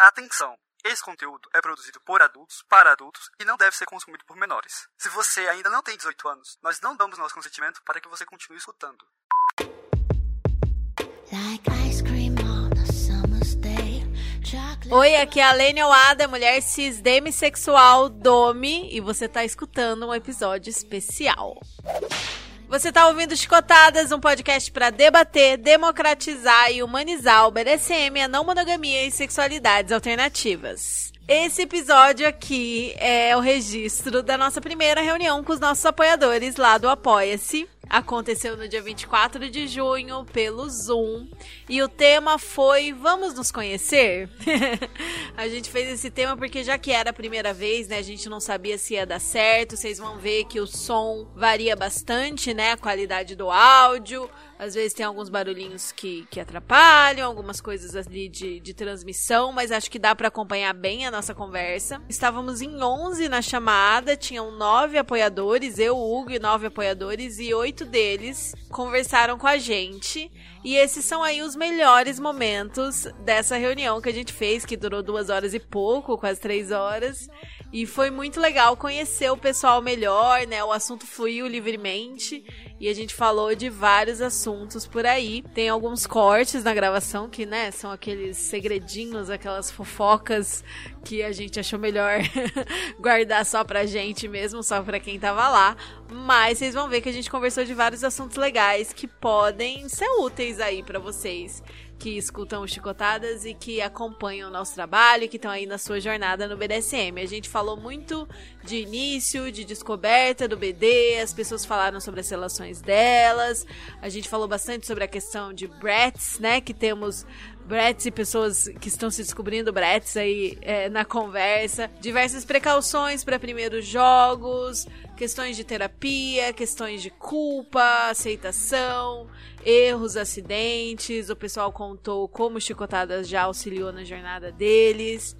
Atenção! Esse conteúdo é produzido por adultos, para adultos e não deve ser consumido por menores. Se você ainda não tem 18 anos, nós não damos nosso consentimento para que você continue escutando. Oi, aqui é a Lênia Oada, mulher cis demissexual Domi, e você tá escutando um episódio especial. Você tá ouvindo Chicotadas, um podcast para debater, democratizar e humanizar o BDSM, a não monogamia e sexualidades alternativas. Esse episódio aqui é o registro da nossa primeira reunião com os nossos apoiadores lá do Apoia-se. Aconteceu no dia 24 de junho pelo Zoom e o tema foi Vamos nos conhecer? a gente fez esse tema porque já que era a primeira vez, né, a gente não sabia se ia dar certo. Vocês vão ver que o som varia bastante, né, a qualidade do áudio. Às vezes tem alguns barulhinhos que, que atrapalham, algumas coisas ali de, de transmissão, mas acho que dá para acompanhar bem a nossa conversa. Estávamos em 11 na chamada, tinham nove apoiadores, eu, Hugo e nove apoiadores, e oito deles conversaram com a gente. E esses são aí os melhores momentos dessa reunião que a gente fez, que durou duas horas e pouco, quase três horas. E foi muito legal conhecer o pessoal melhor, né? O assunto fluiu livremente e a gente falou de vários assuntos por aí. Tem alguns cortes na gravação que, né, são aqueles segredinhos, aquelas fofocas que a gente achou melhor guardar só pra gente mesmo, só pra quem tava lá. Mas vocês vão ver que a gente conversou de vários assuntos legais que podem ser úteis aí para vocês que escutam Chicotadas e que acompanham o nosso trabalho, que estão aí na sua jornada no BDSM. A gente falou muito de início, de descoberta do BD, as pessoas falaram sobre as relações delas, a gente falou bastante sobre a questão de brats, né, que temos Bretts e pessoas que estão se descobrindo Bretts aí é, na conversa. Diversas precauções para primeiros jogos, questões de terapia, questões de culpa, aceitação, erros, acidentes. O pessoal contou como chicotadas já auxiliou na jornada deles.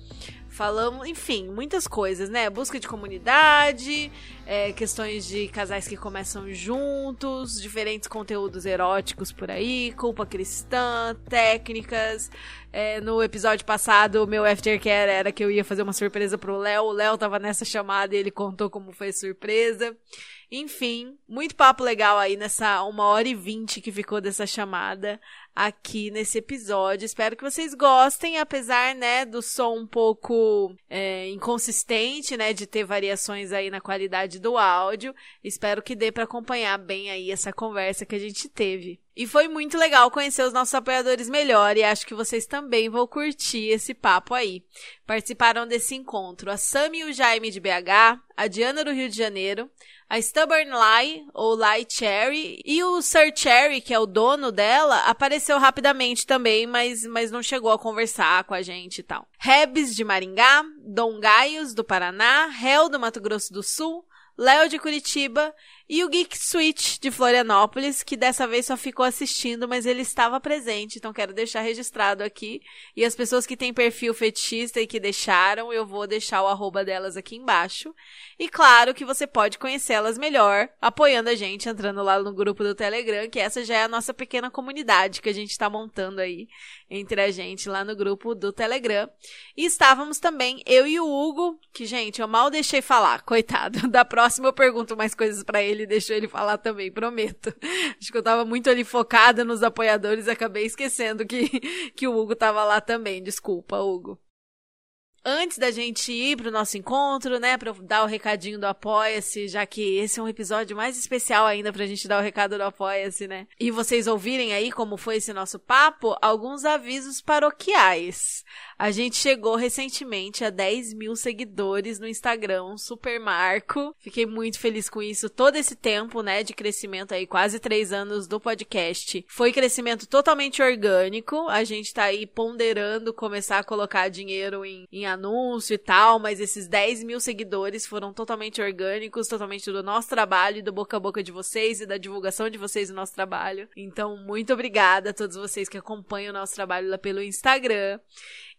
Falamos, enfim, muitas coisas, né? Busca de comunidade, é, questões de casais que começam juntos, diferentes conteúdos eróticos por aí, culpa cristã, técnicas. É, no episódio passado, meu aftercare era que eu ia fazer uma surpresa pro Léo. O Léo tava nessa chamada e ele contou como foi a surpresa. Enfim, muito papo legal aí nessa uma hora e vinte que ficou dessa chamada aqui nesse episódio. Espero que vocês gostem, apesar, né, do som um pouco é, inconsistente, né, de ter variações aí na qualidade do áudio. Espero que dê para acompanhar bem aí essa conversa que a gente teve. E foi muito legal conhecer os nossos apoiadores melhor e acho que vocês também vão curtir esse papo aí. Participaram desse encontro a Sami e o Jaime de BH, a Diana do Rio de Janeiro, a Stubborn Lie, ou Lie Cherry, e o Sir Cherry, que é o dono dela, apareceu rapidamente também, mas, mas não chegou a conversar com a gente e tal. Rebs de Maringá, Dom Gaios do Paraná, Hel do Mato Grosso do Sul, Léo de Curitiba e o Geek Switch de Florianópolis, que dessa vez só ficou assistindo, mas ele estava presente, então quero deixar registrado aqui. E as pessoas que têm perfil fetichista e que deixaram, eu vou deixar o arroba delas aqui embaixo. E claro que você pode conhecê-las melhor apoiando a gente, entrando lá no grupo do Telegram, que essa já é a nossa pequena comunidade que a gente está montando aí entre a gente lá no grupo do Telegram. E estávamos também eu e o Hugo, que gente, eu mal deixei falar, coitado. Da próxima eu pergunto mais coisas para ele ele deixou ele falar também, prometo. Acho que eu tava muito ali focada nos apoiadores e acabei esquecendo que, que o Hugo tava lá também. Desculpa, Hugo. Antes da gente ir pro nosso encontro, né, pra dar o recadinho do Apoia-se, já que esse é um episódio mais especial ainda pra gente dar o recado do Apoia-se, né? E vocês ouvirem aí como foi esse nosso papo, alguns avisos paroquiais. A gente chegou recentemente a 10 mil seguidores no Instagram, um super marco. Fiquei muito feliz com isso. Todo esse tempo, né, de crescimento aí, quase três anos do podcast, foi crescimento totalmente orgânico. A gente tá aí ponderando começar a colocar dinheiro em, em anúncio e tal, mas esses 10 mil seguidores foram totalmente orgânicos, totalmente do nosso trabalho e do boca a boca de vocês e da divulgação de vocês no nosso trabalho. Então, muito obrigada a todos vocês que acompanham o nosso trabalho lá pelo Instagram.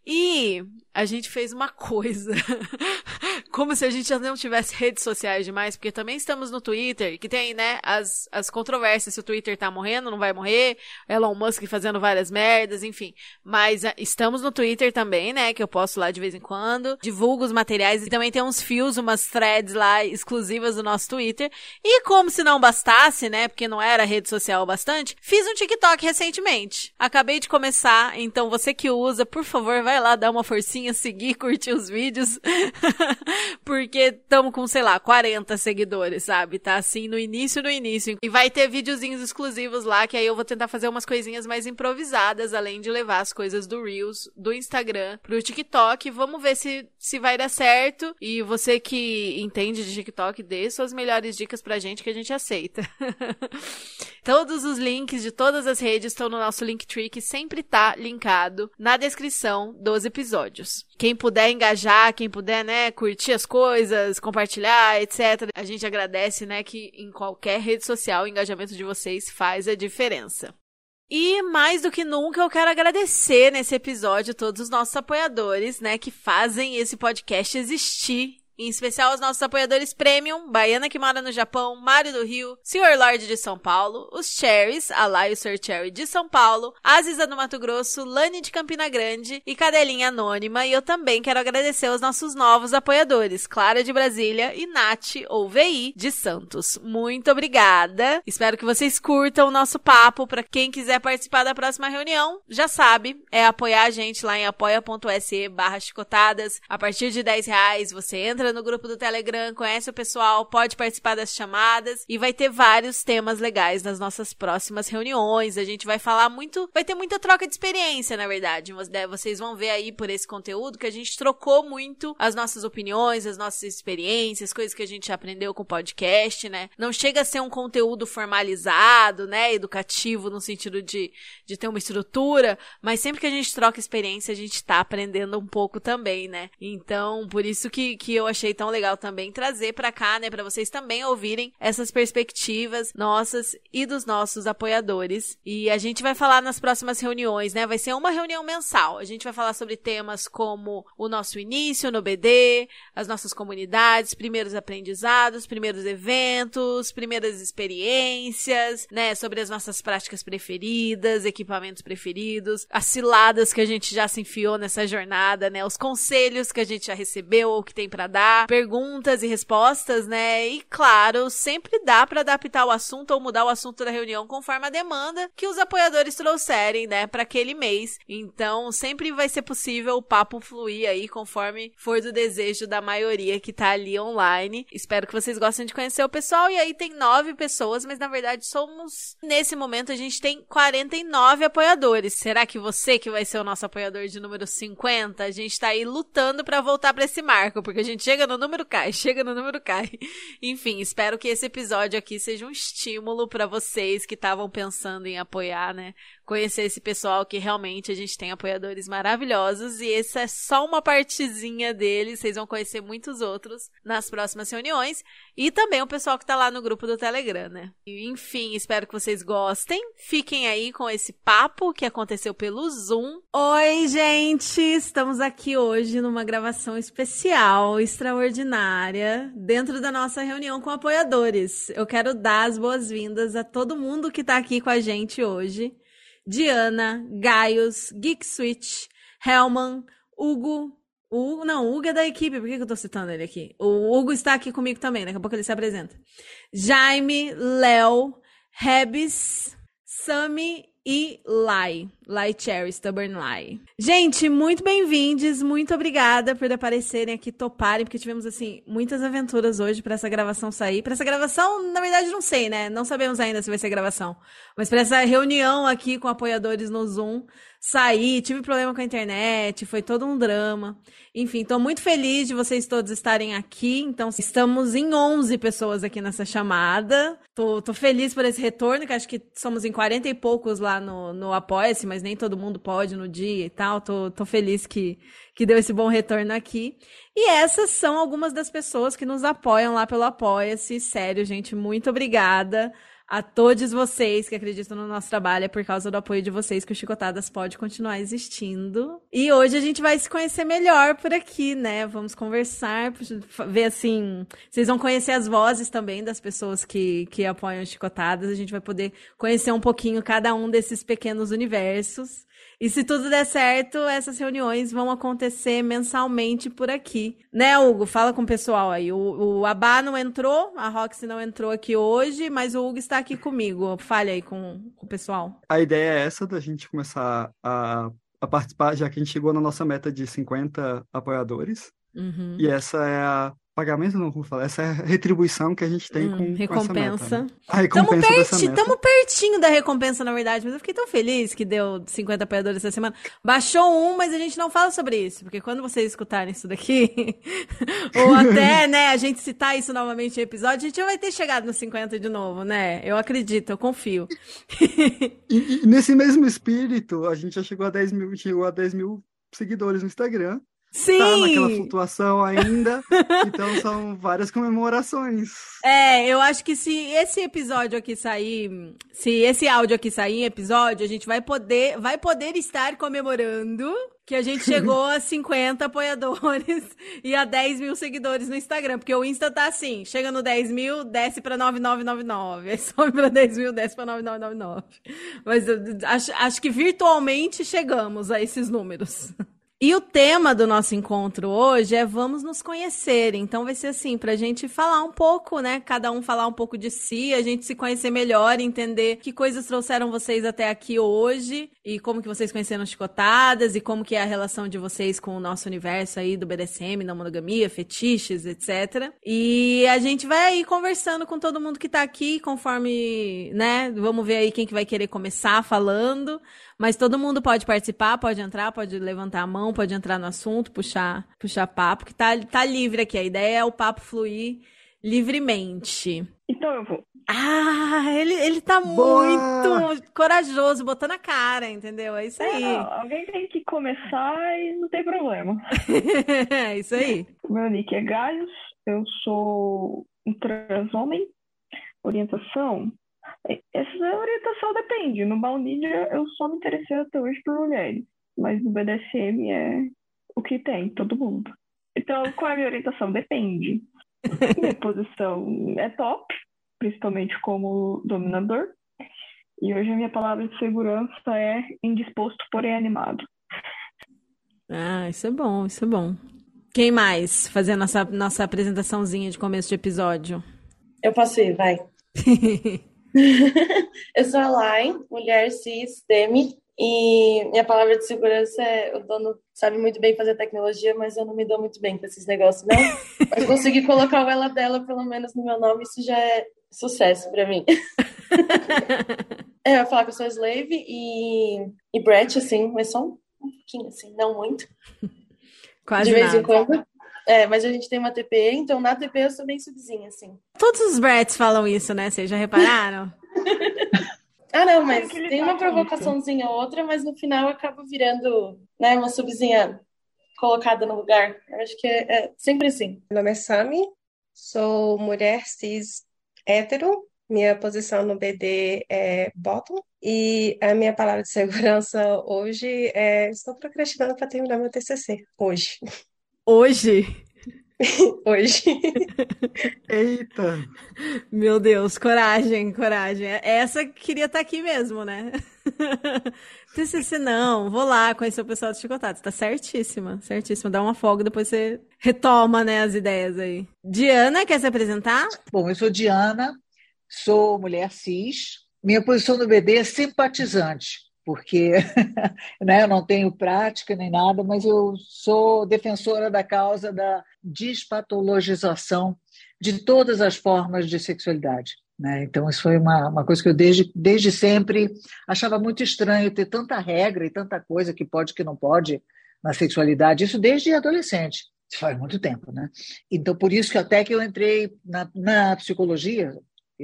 E a gente fez uma coisa Como se a gente já não tivesse redes sociais demais, porque também estamos no Twitter, que tem, né, as, as controvérsias, se o Twitter tá morrendo, não vai morrer, Elon Musk fazendo várias merdas, enfim. Mas a, estamos no Twitter também, né, que eu posto lá de vez em quando, divulgo os materiais e também tem uns fios, umas threads lá exclusivas do nosso Twitter. E como se não bastasse, né, porque não era rede social bastante, fiz um TikTok recentemente. Acabei de começar, então você que usa, por favor, vai lá dar uma forcinha, seguir, curtir os vídeos. porque estamos com, sei lá, 40 seguidores, sabe? Tá assim no início, no início. E vai ter videozinhos exclusivos lá, que aí eu vou tentar fazer umas coisinhas mais improvisadas, além de levar as coisas do Reels, do Instagram pro TikTok. Vamos ver se, se vai dar certo. E você que entende de TikTok, dê suas melhores dicas pra gente que a gente aceita. Todos os links de todas as redes estão no nosso Linktree, que sempre tá linkado na descrição dos episódios. Quem puder engajar, quem puder, né, curtir as coisas, compartilhar, etc. A gente agradece, né, que em qualquer rede social o engajamento de vocês faz a diferença. E mais do que nunca eu quero agradecer nesse episódio todos os nossos apoiadores, né, que fazem esse podcast existir em especial aos nossos apoiadores Premium, Baiana que mora no Japão, Mário do Rio, Sr. Lorde de São Paulo, os Cherries, a Lai e o Sir Cherry de São Paulo, Aziza do Mato Grosso, Lani de Campina Grande e Cadelinha Anônima. E eu também quero agradecer aos nossos novos apoiadores, Clara de Brasília e Nath, ou VI, de Santos. Muito obrigada. Espero que vocês curtam o nosso papo. Para quem quiser participar da próxima reunião, já sabe, é apoiar a gente lá em apoia.se barra chicotadas. A partir de 10 reais você entra no grupo do Telegram, conhece o pessoal, pode participar das chamadas e vai ter vários temas legais nas nossas próximas reuniões. A gente vai falar muito, vai ter muita troca de experiência, na verdade. Né, vocês vão ver aí por esse conteúdo que a gente trocou muito as nossas opiniões, as nossas experiências, coisas que a gente aprendeu com o podcast, né? Não chega a ser um conteúdo formalizado, né? Educativo no sentido de, de ter uma estrutura, mas sempre que a gente troca experiência, a gente tá aprendendo um pouco também, né? Então, por isso que, que eu achei tão legal também trazer para cá, né, para vocês também ouvirem essas perspectivas nossas e dos nossos apoiadores. E a gente vai falar nas próximas reuniões, né? Vai ser uma reunião mensal. A gente vai falar sobre temas como o nosso início no BD, as nossas comunidades, primeiros aprendizados, primeiros eventos, primeiras experiências, né, sobre as nossas práticas preferidas, equipamentos preferidos, as ciladas que a gente já se enfiou nessa jornada, né, os conselhos que a gente já recebeu ou que tem para dar perguntas e respostas, né? E claro, sempre dá para adaptar o assunto ou mudar o assunto da reunião conforme a demanda que os apoiadores trouxerem, né, para aquele mês. Então, sempre vai ser possível o papo fluir aí conforme for do desejo da maioria que tá ali online. Espero que vocês gostem de conhecer o pessoal. E aí tem nove pessoas, mas na verdade somos. Nesse momento a gente tem 49 apoiadores. Será que você que vai ser o nosso apoiador de número 50? A gente tá aí lutando para voltar para esse marco, porque a gente chega no número cai, chega no número cai. Enfim, espero que esse episódio aqui seja um estímulo para vocês que estavam pensando em apoiar, né? Conhecer esse pessoal que realmente a gente tem apoiadores maravilhosos e essa é só uma partezinha deles, vocês vão conhecer muitos outros nas próximas reuniões e também o pessoal que tá lá no grupo do Telegram, né? Enfim, espero que vocês gostem. Fiquem aí com esse papo que aconteceu pelo Zoom. Oi, gente! Estamos aqui hoje numa gravação especial, extraordinária, dentro da nossa reunião com apoiadores. Eu quero dar as boas-vindas a todo mundo que tá aqui com a gente hoje. Diana, Gaius, Geek Switch, Helman, Hugo. O, não, o Hugo é da equipe, por que, que eu tô citando ele aqui? O Hugo está aqui comigo também, daqui a pouco ele se apresenta. Jaime, Léo, Rebis, Sami e Lai. Lai Cherry, Stubborn Lai. Gente, muito bem-vindos, muito obrigada por aparecerem aqui, toparem, porque tivemos, assim, muitas aventuras hoje para essa gravação sair. Para essa gravação, na verdade, não sei, né? Não sabemos ainda se vai ser gravação. Mas para essa reunião aqui com apoiadores no Zoom sair, tive problema com a internet, foi todo um drama. Enfim, estou muito feliz de vocês todos estarem aqui. Então, estamos em 11 pessoas aqui nessa chamada. Tô, tô feliz por esse retorno, que acho que somos em 40 e poucos lá no, no Apoia-se, mas nem todo mundo pode no dia e tal. Tô, tô feliz que, que deu esse bom retorno aqui. E essas são algumas das pessoas que nos apoiam lá pelo Apoia-se. Sério, gente, muito obrigada. A todos vocês que acreditam no nosso trabalho. É por causa do apoio de vocês que o Chicotadas pode continuar existindo. E hoje a gente vai se conhecer melhor por aqui, né? Vamos conversar, ver assim. Vocês vão conhecer as vozes também das pessoas que, que apoiam Chicotadas. A gente vai poder conhecer um pouquinho cada um desses pequenos universos. E se tudo der certo, essas reuniões vão acontecer mensalmente por aqui. Né, Hugo? Fala com o pessoal aí. O, o Abá não entrou, a Roxy não entrou aqui hoje, mas o Hugo está aqui comigo. Fale aí com, com o pessoal. A ideia é essa, da gente começar a, a participar, já que a gente chegou na nossa meta de 50 apoiadores. Uhum. E essa é a pagamento não vou falar, essa é a retribuição que a gente tem hum, com, recompensa. Com meta, né? A recompensa tamo, perti tamo pertinho da recompensa, na verdade, mas eu fiquei tão feliz que deu 50 apoiadores essa semana. Baixou um, mas a gente não fala sobre isso, porque quando vocês escutarem isso daqui, ou até, né, a gente citar isso novamente em episódio, a gente já vai ter chegado nos 50 de novo, né? Eu acredito, eu confio. e, e, nesse mesmo espírito, a gente já chegou a 10 mil, chegou a 10 mil seguidores no Instagram. Sim! Tá naquela flutuação ainda. então são várias comemorações. É, eu acho que se esse episódio aqui sair, se esse áudio aqui sair em episódio, a gente vai poder, vai poder estar comemorando que a gente chegou a 50 apoiadores e a 10 mil seguidores no Instagram. Porque o Insta tá assim, chega no 10 mil, desce pra 9999. Aí sobe pra 10 mil, desce pra 9999. Mas acho, acho que virtualmente chegamos a esses números. E o tema do nosso encontro hoje é Vamos nos conhecer. Então vai ser assim, para a gente falar um pouco, né? Cada um falar um pouco de si, a gente se conhecer melhor, entender que coisas trouxeram vocês até aqui hoje e como que vocês conheceram chicotadas e como que é a relação de vocês com o nosso universo aí do BDSM, da monogamia, fetiches, etc. E a gente vai aí conversando com todo mundo que tá aqui, conforme, né? Vamos ver aí quem que vai querer começar falando. Mas todo mundo pode participar, pode entrar, pode levantar a mão, pode entrar no assunto, puxar, puxar papo, que tá, tá livre aqui. A ideia é o papo fluir livremente. Então eu vou. Ah, ele, ele tá Boa! muito corajoso, botando a cara, entendeu? É isso aí. É, não, alguém tem que começar e não tem problema. é isso aí. Meu nick é Gaius, eu sou um trans homem, orientação essa orientação depende. No Baunilha eu só me interessei até hoje por mulheres, mas no BDSM é o que tem, todo mundo. Então, qual é a minha orientação? Depende. minha posição é top, principalmente como dominador. E hoje a minha palavra de segurança é indisposto, porém animado. Ah, isso é bom, isso é bom. Quem mais fazer a nossa, nossa apresentaçãozinha de começo de episódio? Eu posso ir, vai. eu sou a Lai, mulher cis, demi, e minha palavra de segurança é: o dono sabe muito bem fazer tecnologia, mas eu não me dou muito bem com esses negócios, não. Mas conseguir colocar o ela dela, pelo menos no meu nome, isso já é sucesso para mim. é, eu falar que eu sou slave e, e Brett, assim, mas só um pouquinho, assim, não muito. Quase De vez nada. em quando. É, mas a gente tem uma TP, então na TP eu sou bem subzinha, assim. Todos os Bratts falam isso, né? Vocês já repararam? ah, não, mas tem uma provocaçãozinha ou outra, mas no final acaba virando né, uma subzinha colocada no lugar. Eu acho que é, é sempre assim. Meu nome é Sami, sou mulher cis hétero. Minha posição no BD é bottom. E a minha palavra de segurança hoje é: estou procrastinando para terminar meu TCC. Hoje. Hoje? Hoje. Eita! Meu Deus, coragem, coragem. Essa queria estar tá aqui mesmo, né? TCC não, vou lá conhecer o pessoal do Chicotados. Tá certíssima, certíssima. Dá uma folga, depois você retoma, né, as ideias aí. Diana, quer se apresentar? Bom, eu sou Diana, sou mulher cis. Minha posição no BD é simpatizante porque né, eu não tenho prática nem nada, mas eu sou defensora da causa da despatologização de todas as formas de sexualidade. Né? Então, isso foi uma, uma coisa que eu desde, desde sempre achava muito estranho ter tanta regra e tanta coisa que pode que não pode na sexualidade, isso desde adolescente. Isso faz muito tempo, né? Então, por isso que até que eu entrei na, na psicologia,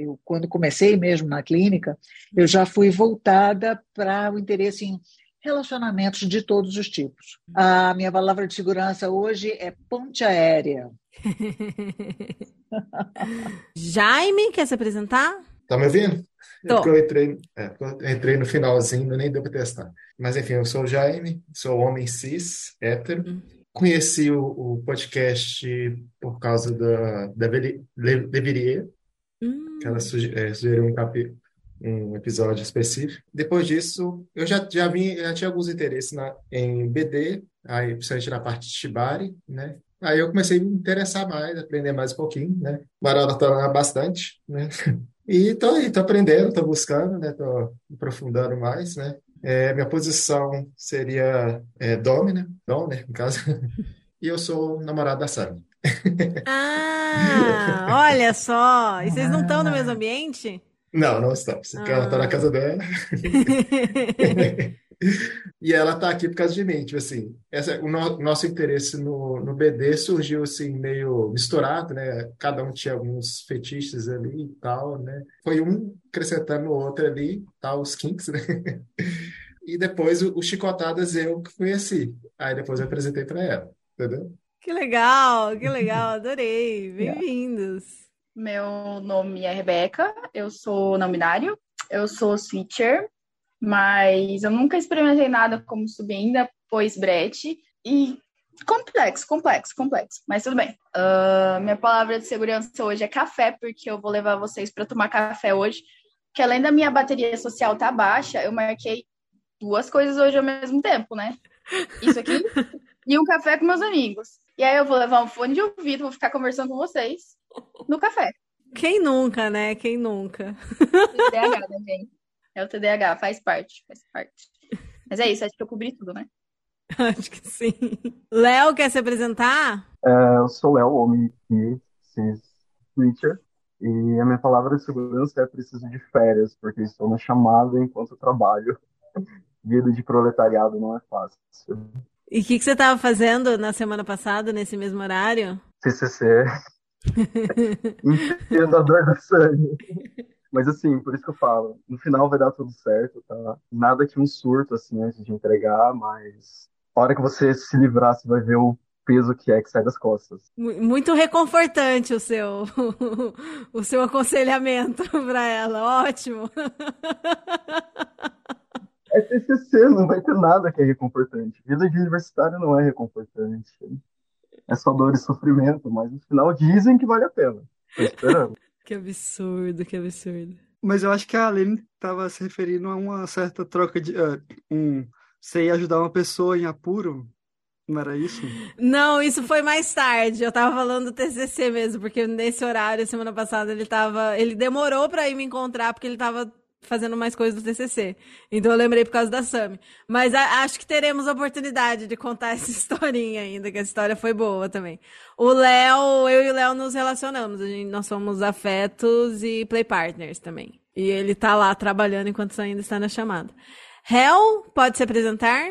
eu, quando comecei mesmo na clínica, eu já fui voltada para o interesse em relacionamentos de todos os tipos. A minha palavra de segurança hoje é ponte aérea. Jaime, quer se apresentar? Tá me ouvindo? Tô. É porque eu entrei, é, eu entrei no finalzinho, nem deu para testar. Mas enfim, eu sou o Jaime, sou homem cis, hétero. Hum. Conheci o, o, podcast por causa da, da Leverie, hum. que ela é, sugeriu um, capi, um episódio específico. Depois disso, eu já, já, vim, já tinha alguns interesses na, em BD, aí, principalmente na parte de Shibari, né? Aí eu comecei a me interessar mais, aprender mais um pouquinho, né? Maratona bastante, né? E tô aí, tô aprendendo, tô buscando, né? Tô aprofundando mais, né? É, minha posição seria é, Dom, né? Dom, né? No caso. E eu sou namorado da Sami. Ah, olha só! E vocês não estão no mesmo ambiente? Não, não estamos. Ah. Ela está na casa dela. e ela está aqui por causa de mim, tipo assim, essa, o no, nosso interesse no, no BD surgiu assim meio misturado, né? Cada um tinha alguns fetiches ali e tal, né? Foi um acrescentando o outro ali, tal, os kinks, né? e depois o, o Chicotadas eu que conheci. Aí depois eu apresentei para ela, entendeu? Que legal, que legal, adorei. Bem-vindos. Meu nome é Rebeca, eu sou não binário, eu sou switcher, mas eu nunca experimentei nada como subir ainda, pois brete. E complexo, complexo, complexo. Mas tudo bem. Uh, minha palavra de segurança hoje é café, porque eu vou levar vocês para tomar café hoje. Que além da minha bateria social tá baixa, eu marquei duas coisas hoje ao mesmo tempo, né? Isso aqui e um café com meus amigos. E aí eu vou levar um fone de ouvido, vou ficar conversando com vocês no café. Quem nunca, né? Quem nunca? TDAH, né, gente? É o TDAH, faz parte, faz parte. Mas é isso, acho que eu cobri tudo, né? Acho que sim. Léo, quer se apresentar? É, eu sou Léo, homem cis Twitter. E a minha palavra de segurança é preciso de férias, porque estou na chamada enquanto trabalho. Vida de proletariado não é fácil. E o que, que você estava fazendo na semana passada, nesse mesmo horário? CCC. Dor do sangue. Mas assim, por isso que eu falo, no final vai dar tudo certo, tá? Nada que um surto, assim, antes de entregar, mas a hora que você se livrar, você vai ver o peso que é que sai das costas. Muito reconfortante o seu o seu aconselhamento para ela, ótimo. É TCC, não vai ter nada que é reconfortante. Vida de universitário não é reconfortante. É só dor e sofrimento, mas no final dizem que vale a pena. Tô esperando. Que absurdo, que absurdo. Mas eu acho que a Aline estava se referindo a uma certa troca de. Uh, um, você ia ajudar uma pessoa em apuro? Não era isso? Não, isso foi mais tarde. Eu tava falando do TCC mesmo, porque nesse horário, semana passada, ele tava. Ele demorou para ir me encontrar, porque ele tava fazendo mais coisas do TCC. Então eu lembrei por causa da Sami. Mas a, acho que teremos a oportunidade de contar essa historinha ainda, que a história foi boa também. O Léo, eu e o Léo nos relacionamos. Gente, nós somos afetos e play partners também. E ele tá lá trabalhando enquanto ainda está na chamada. Hel, pode se apresentar?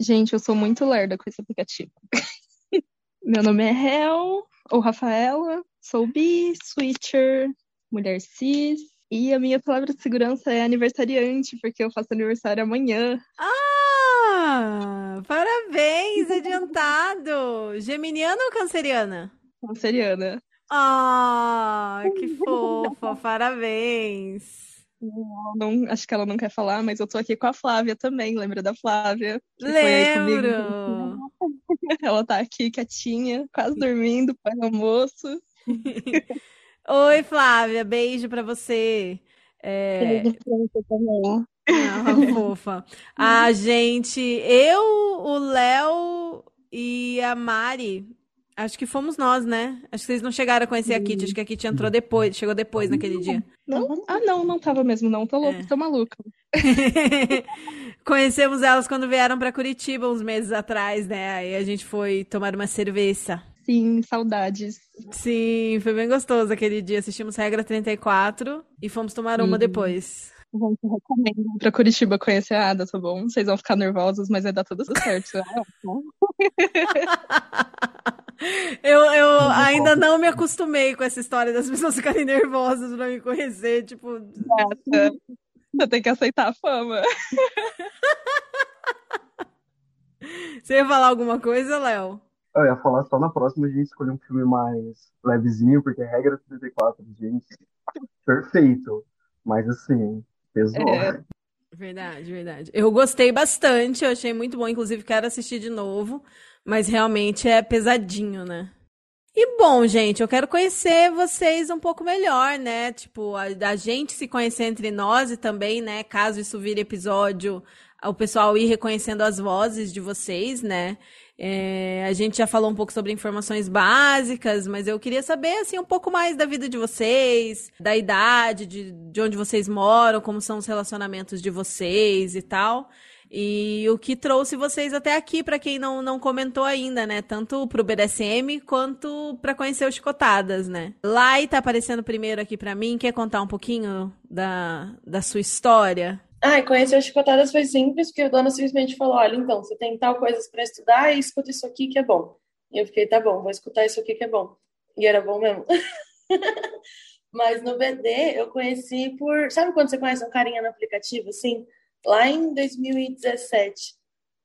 Gente, eu sou muito lerda com esse aplicativo. Meu nome é Hel, ou Rafaela, sou bi, switcher, mulher cis, e a minha palavra de segurança é aniversariante, porque eu faço aniversário amanhã. Ah! Parabéns, adiantado! Geminiana ou canceriana? Canceriana. Ah, que fofa! Parabéns! Não, acho que ela não quer falar, mas eu tô aqui com a Flávia também. Lembra da Flávia? Lembro! Ela tá aqui quietinha, quase dormindo, para o almoço. Oi, Flávia, beijo para você. É... Beijo pra você também. Ah, fofa. A gente, eu, o Léo e a Mari, acho que fomos nós, né? Acho que vocês não chegaram a conhecer a Kitty, acho que a Kitty entrou depois, chegou depois naquele dia. Não? Ah, não, não tava mesmo, não. Tô louca, é. tô maluca. Conhecemos elas quando vieram para Curitiba uns meses atrás, né? Aí a gente foi tomar uma cerveja. Sim, saudades. Sim, foi bem gostoso aquele dia. Assistimos Regra 34 e fomos tomar uma depois. Gente, recomendo pra Curitiba conhecer a Ada, tá bom? Vocês vão ficar nervosos, mas vai dar tudo certo. eu eu ainda não me acostumei com essa história das pessoas ficarem nervosas pra me conhecer, tipo... Nossa, você tem que aceitar a fama. Você ia falar alguma coisa, Léo? Eu ia falar só na próxima a gente escolher um filme mais levezinho, porque a regra 34, gente, perfeito. Mas assim, pesou. É. Verdade, verdade. Eu gostei bastante, eu achei muito bom, inclusive quero assistir de novo, mas realmente é pesadinho, né? E bom, gente, eu quero conhecer vocês um pouco melhor, né? Tipo, a, a gente se conhecer entre nós e também, né, caso isso vire episódio, o pessoal ir reconhecendo as vozes de vocês, né? É, a gente já falou um pouco sobre informações básicas, mas eu queria saber assim um pouco mais da vida de vocês, da idade, de, de onde vocês moram, como são os relacionamentos de vocês e tal. E o que trouxe vocês até aqui, para quem não, não comentou ainda, né? Tanto pro BDSM quanto para conhecer os Chicotadas, né? Lai tá aparecendo primeiro aqui para mim. Quer contar um pouquinho da, da sua história? Ah, conhecer os Chicotadas foi simples, porque o dono simplesmente falou: olha, então, você tem tal coisas para estudar e escuta isso aqui que é bom. E eu fiquei, tá bom, vou escutar isso aqui que é bom. E era bom mesmo. Mas no BD eu conheci por. Sabe quando você conhece um carinha no aplicativo, assim? lá em 2017.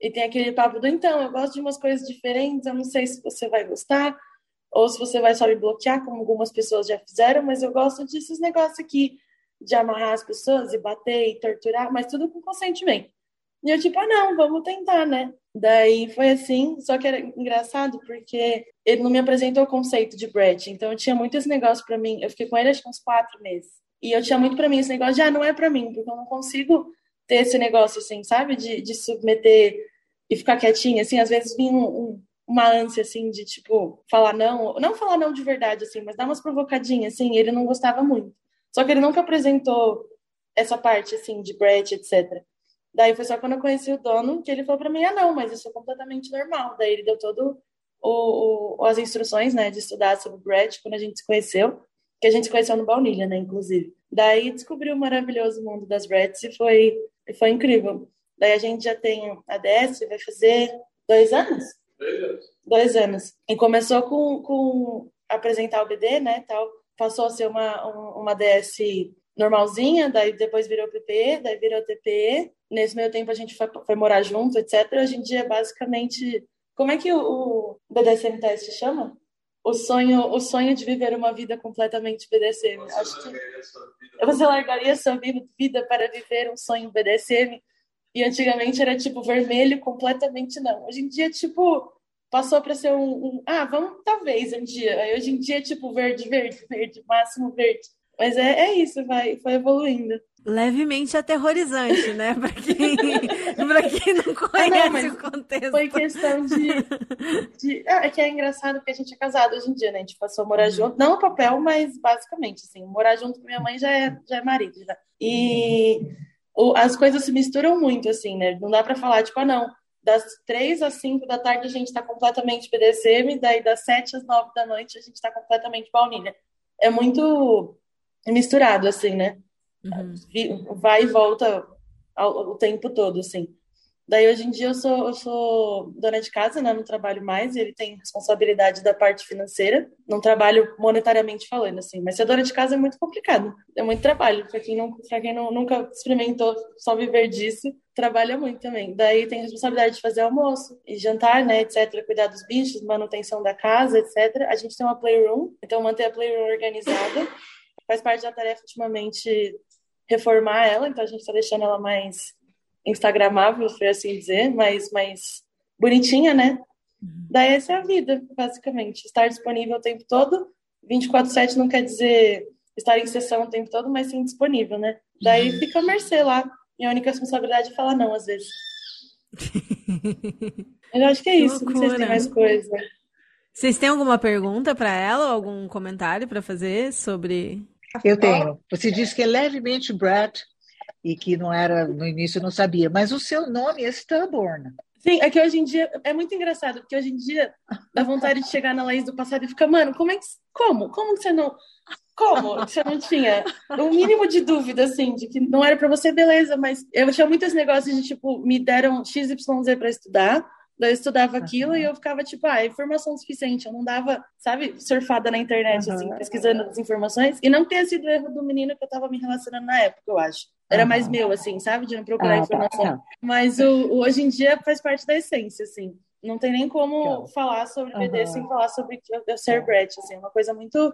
E tem aquele papo do então, eu gosto de umas coisas diferentes, eu não sei se você vai gostar ou se você vai só me bloquear, como algumas pessoas já fizeram, mas eu gosto desses negócios aqui de amarrar as pessoas e bater e torturar, mas tudo com consentimento. E eu, tipo, ah, não, vamos tentar, né? Daí foi assim, só que era engraçado porque ele não me apresentou o conceito de Brett, então eu tinha muito esse negócio para mim. Eu fiquei com ele acho que uns quatro meses. E eu tinha muito para mim esse negócio de, ah, não é para mim, porque eu não consigo ter esse negócio, assim, sabe? De, de submeter e ficar quietinha, assim, às vezes vinha um, um, uma ânsia, assim, de, tipo, falar não, não falar não de verdade, assim, mas dar umas provocadinhas, assim, ele não gostava muito. Só que ele nunca apresentou essa parte, assim, de Brett, etc. Daí foi só quando eu conheci o dono que ele falou para mim, ah, não, mas isso é completamente normal. Daí ele deu todo o, o, as instruções, né, de estudar sobre Brett quando a gente se conheceu, que a gente se conheceu no Baunilha, né, inclusive. Daí descobri o maravilhoso mundo das Brets e foi e foi incrível. Daí a gente já tem a DS, vai fazer dois anos? Dois anos. Dois anos. E começou com, com apresentar o BD, né, tal. Passou a ser uma, uma DS normalzinha, daí depois virou PPE, daí virou TPE. Nesse meio tempo a gente foi, foi morar junto, etc. Hoje em dia, basicamente... Como é que o, o BDSM Test chama? o sonho, o sonho de viver uma vida completamente BDSM. Você Acho que você largaria sua vida para viver um sonho BDSM? E antigamente era tipo vermelho, completamente não. Hoje em dia, tipo, passou para ser um, um, Ah, vamos, talvez um dia. Hoje em dia é tipo verde, verde, verde, máximo verde. Mas é, é isso, vai, foi evoluindo. Levemente aterrorizante, né? Para quem, pra quem não conhece ah, não, o contexto. Foi questão de. de... Ah, é que é engraçado porque a gente é casado hoje em dia, né? A gente passou a morar uhum. junto, não no papel, mas basicamente, assim, morar junto com minha mãe já é, já é marido. Já. E o, as coisas se misturam muito, assim, né? Não dá para falar, tipo, ah, não, das três às cinco da tarde a gente está completamente BDSM, daí das sete às nove da noite a gente está completamente baunilha. É muito misturado, assim, né? Uhum. Vai e volta ao, o tempo todo, assim. Daí hoje em dia eu sou, eu sou dona de casa, né? Não trabalho mais, ele tem responsabilidade da parte financeira, não trabalho monetariamente falando, assim. Mas ser dona de casa é muito complicado, é muito trabalho. Para quem, não, pra quem não, nunca experimentou só viver disso, trabalha muito também. Daí tem responsabilidade de fazer almoço e jantar, né, etc. Cuidar dos bichos, manutenção da casa, etc. A gente tem uma playroom, então manter a playroom organizada faz parte da tarefa ultimamente reformar ela, então a gente está deixando ela mais instagramável, por assim dizer, mais, mais bonitinha, né? Uhum. Daí essa é a vida, basicamente. Estar disponível o tempo todo. 24-7 não quer dizer estar em sessão o tempo todo, mas sim disponível, né? Daí uhum. fica a mercê lá. Minha única responsabilidade é falar não, às vezes. Eu acho que é isso, não sei se tem mais coisa. Vocês têm alguma pergunta para ela, ou algum comentário para fazer sobre eu tenho. Você disse que é levemente Brett e que não era no início, não sabia, mas o seu nome é Stubborn. Sim, é que hoje em dia é muito engraçado, porque hoje em dia dá vontade de chegar na Laís do passado e ficar, mano, como é que. Como? Como que você não. Como você não tinha o mínimo de dúvida, assim, de que não era para você, beleza, mas eu tinha muitos negócios de tipo, me deram XYZ para estudar, Daí eu estudava aquilo uhum. e eu ficava tipo, ah, informação suficiente. Eu não dava, sabe, surfada na internet, uhum. assim, pesquisando as informações. E não ter sido erro do menino que eu tava me relacionando na época, eu acho. Era mais meu, assim, sabe, de não procurar ah, tá, informação. Tá. Mas o, o, hoje em dia faz parte da essência, assim. Não tem nem como falar sobre BD sem falar sobre eu ser Brett, assim, uma coisa muito...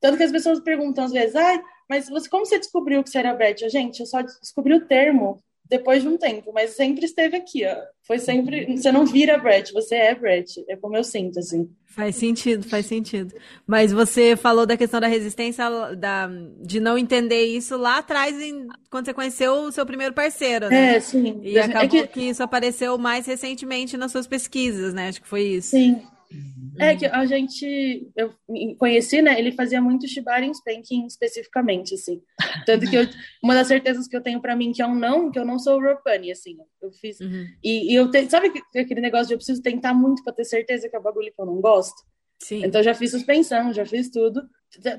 Tanto que as pessoas perguntam às vezes, ai, mas você, como você descobriu que você era Brett? Gente, eu só descobri o termo depois de um tempo, mas sempre esteve aqui, ó. Foi sempre. Você não vira Brett, você é Brett. É como eu sinto, assim. Faz sentido, faz sentido. Mas você falou da questão da resistência, da, de não entender isso lá atrás, em, quando você conheceu o seu primeiro parceiro, né? É, sim. E acabou é que... que isso apareceu mais recentemente nas suas pesquisas, né? Acho que foi isso. Sim. É que a gente, eu conheci, né? Ele fazia muito Shibari em Spanking especificamente, assim. Tanto que eu, uma das certezas que eu tenho para mim que é um não, que eu não sou Ropani, assim. Eu fiz. Uhum. E, e, eu te, sabe aquele negócio de eu preciso tentar muito para ter certeza que é o bagulho que eu não gosto? Sim. Então já fiz suspensão, já fiz tudo.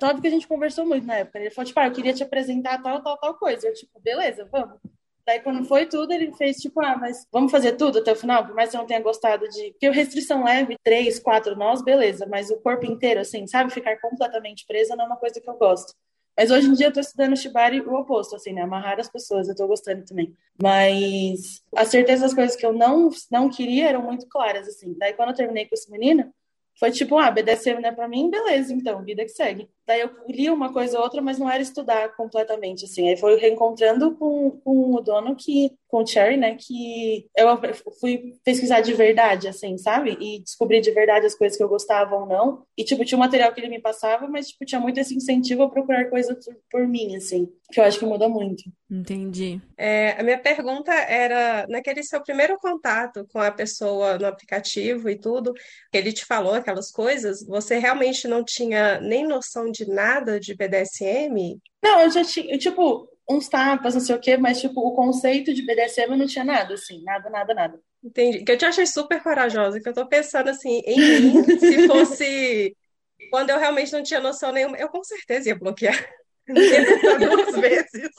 Óbvio que a gente conversou muito na época. Ele falou, tipo, ah, eu queria te apresentar tal, tal, tal coisa. Eu, tipo, beleza, vamos. Daí, quando foi tudo, ele fez tipo, ah, mas vamos fazer tudo até o final, por mais que eu não tenha gostado de. Porque restrição leve, três, quatro nós, beleza, mas o corpo inteiro, assim, sabe? Ficar completamente presa não é uma coisa que eu gosto. Mas hoje em dia eu tô estudando Shibari o oposto, assim, né? Amarrar as pessoas, eu tô gostando também. Mas a certeza das coisas que eu não, não queria eram muito claras, assim. Daí, quando eu terminei com esse menino, foi tipo, ah, BDSM não é pra mim, beleza, então, vida que segue. Daí eu li uma coisa ou outra, mas não era estudar completamente, assim. Aí foi reencontrando com, com o dono que com o Cherry, né, que eu fui pesquisar de verdade, assim, sabe? E descobrir de verdade as coisas que eu gostava ou não. E, tipo, tinha um material que ele me passava, mas, tipo, tinha muito esse incentivo a procurar coisas por mim, assim, que eu acho que muda muito. Entendi. É, a minha pergunta era, naquele seu primeiro contato com a pessoa no aplicativo e tudo, que ele te falou aquelas coisas, você realmente não tinha nem noção de nada de BDSM? Não, eu já tinha, tipo, uns tapas, não sei o quê, mas, tipo, o conceito de BDSM não tinha nada, assim, nada, nada, nada. Entendi. Que eu te achei super corajosa, que eu tô pensando, assim, em mim, se fosse quando eu realmente não tinha noção nenhuma, eu com certeza ia bloquear. duas vezes.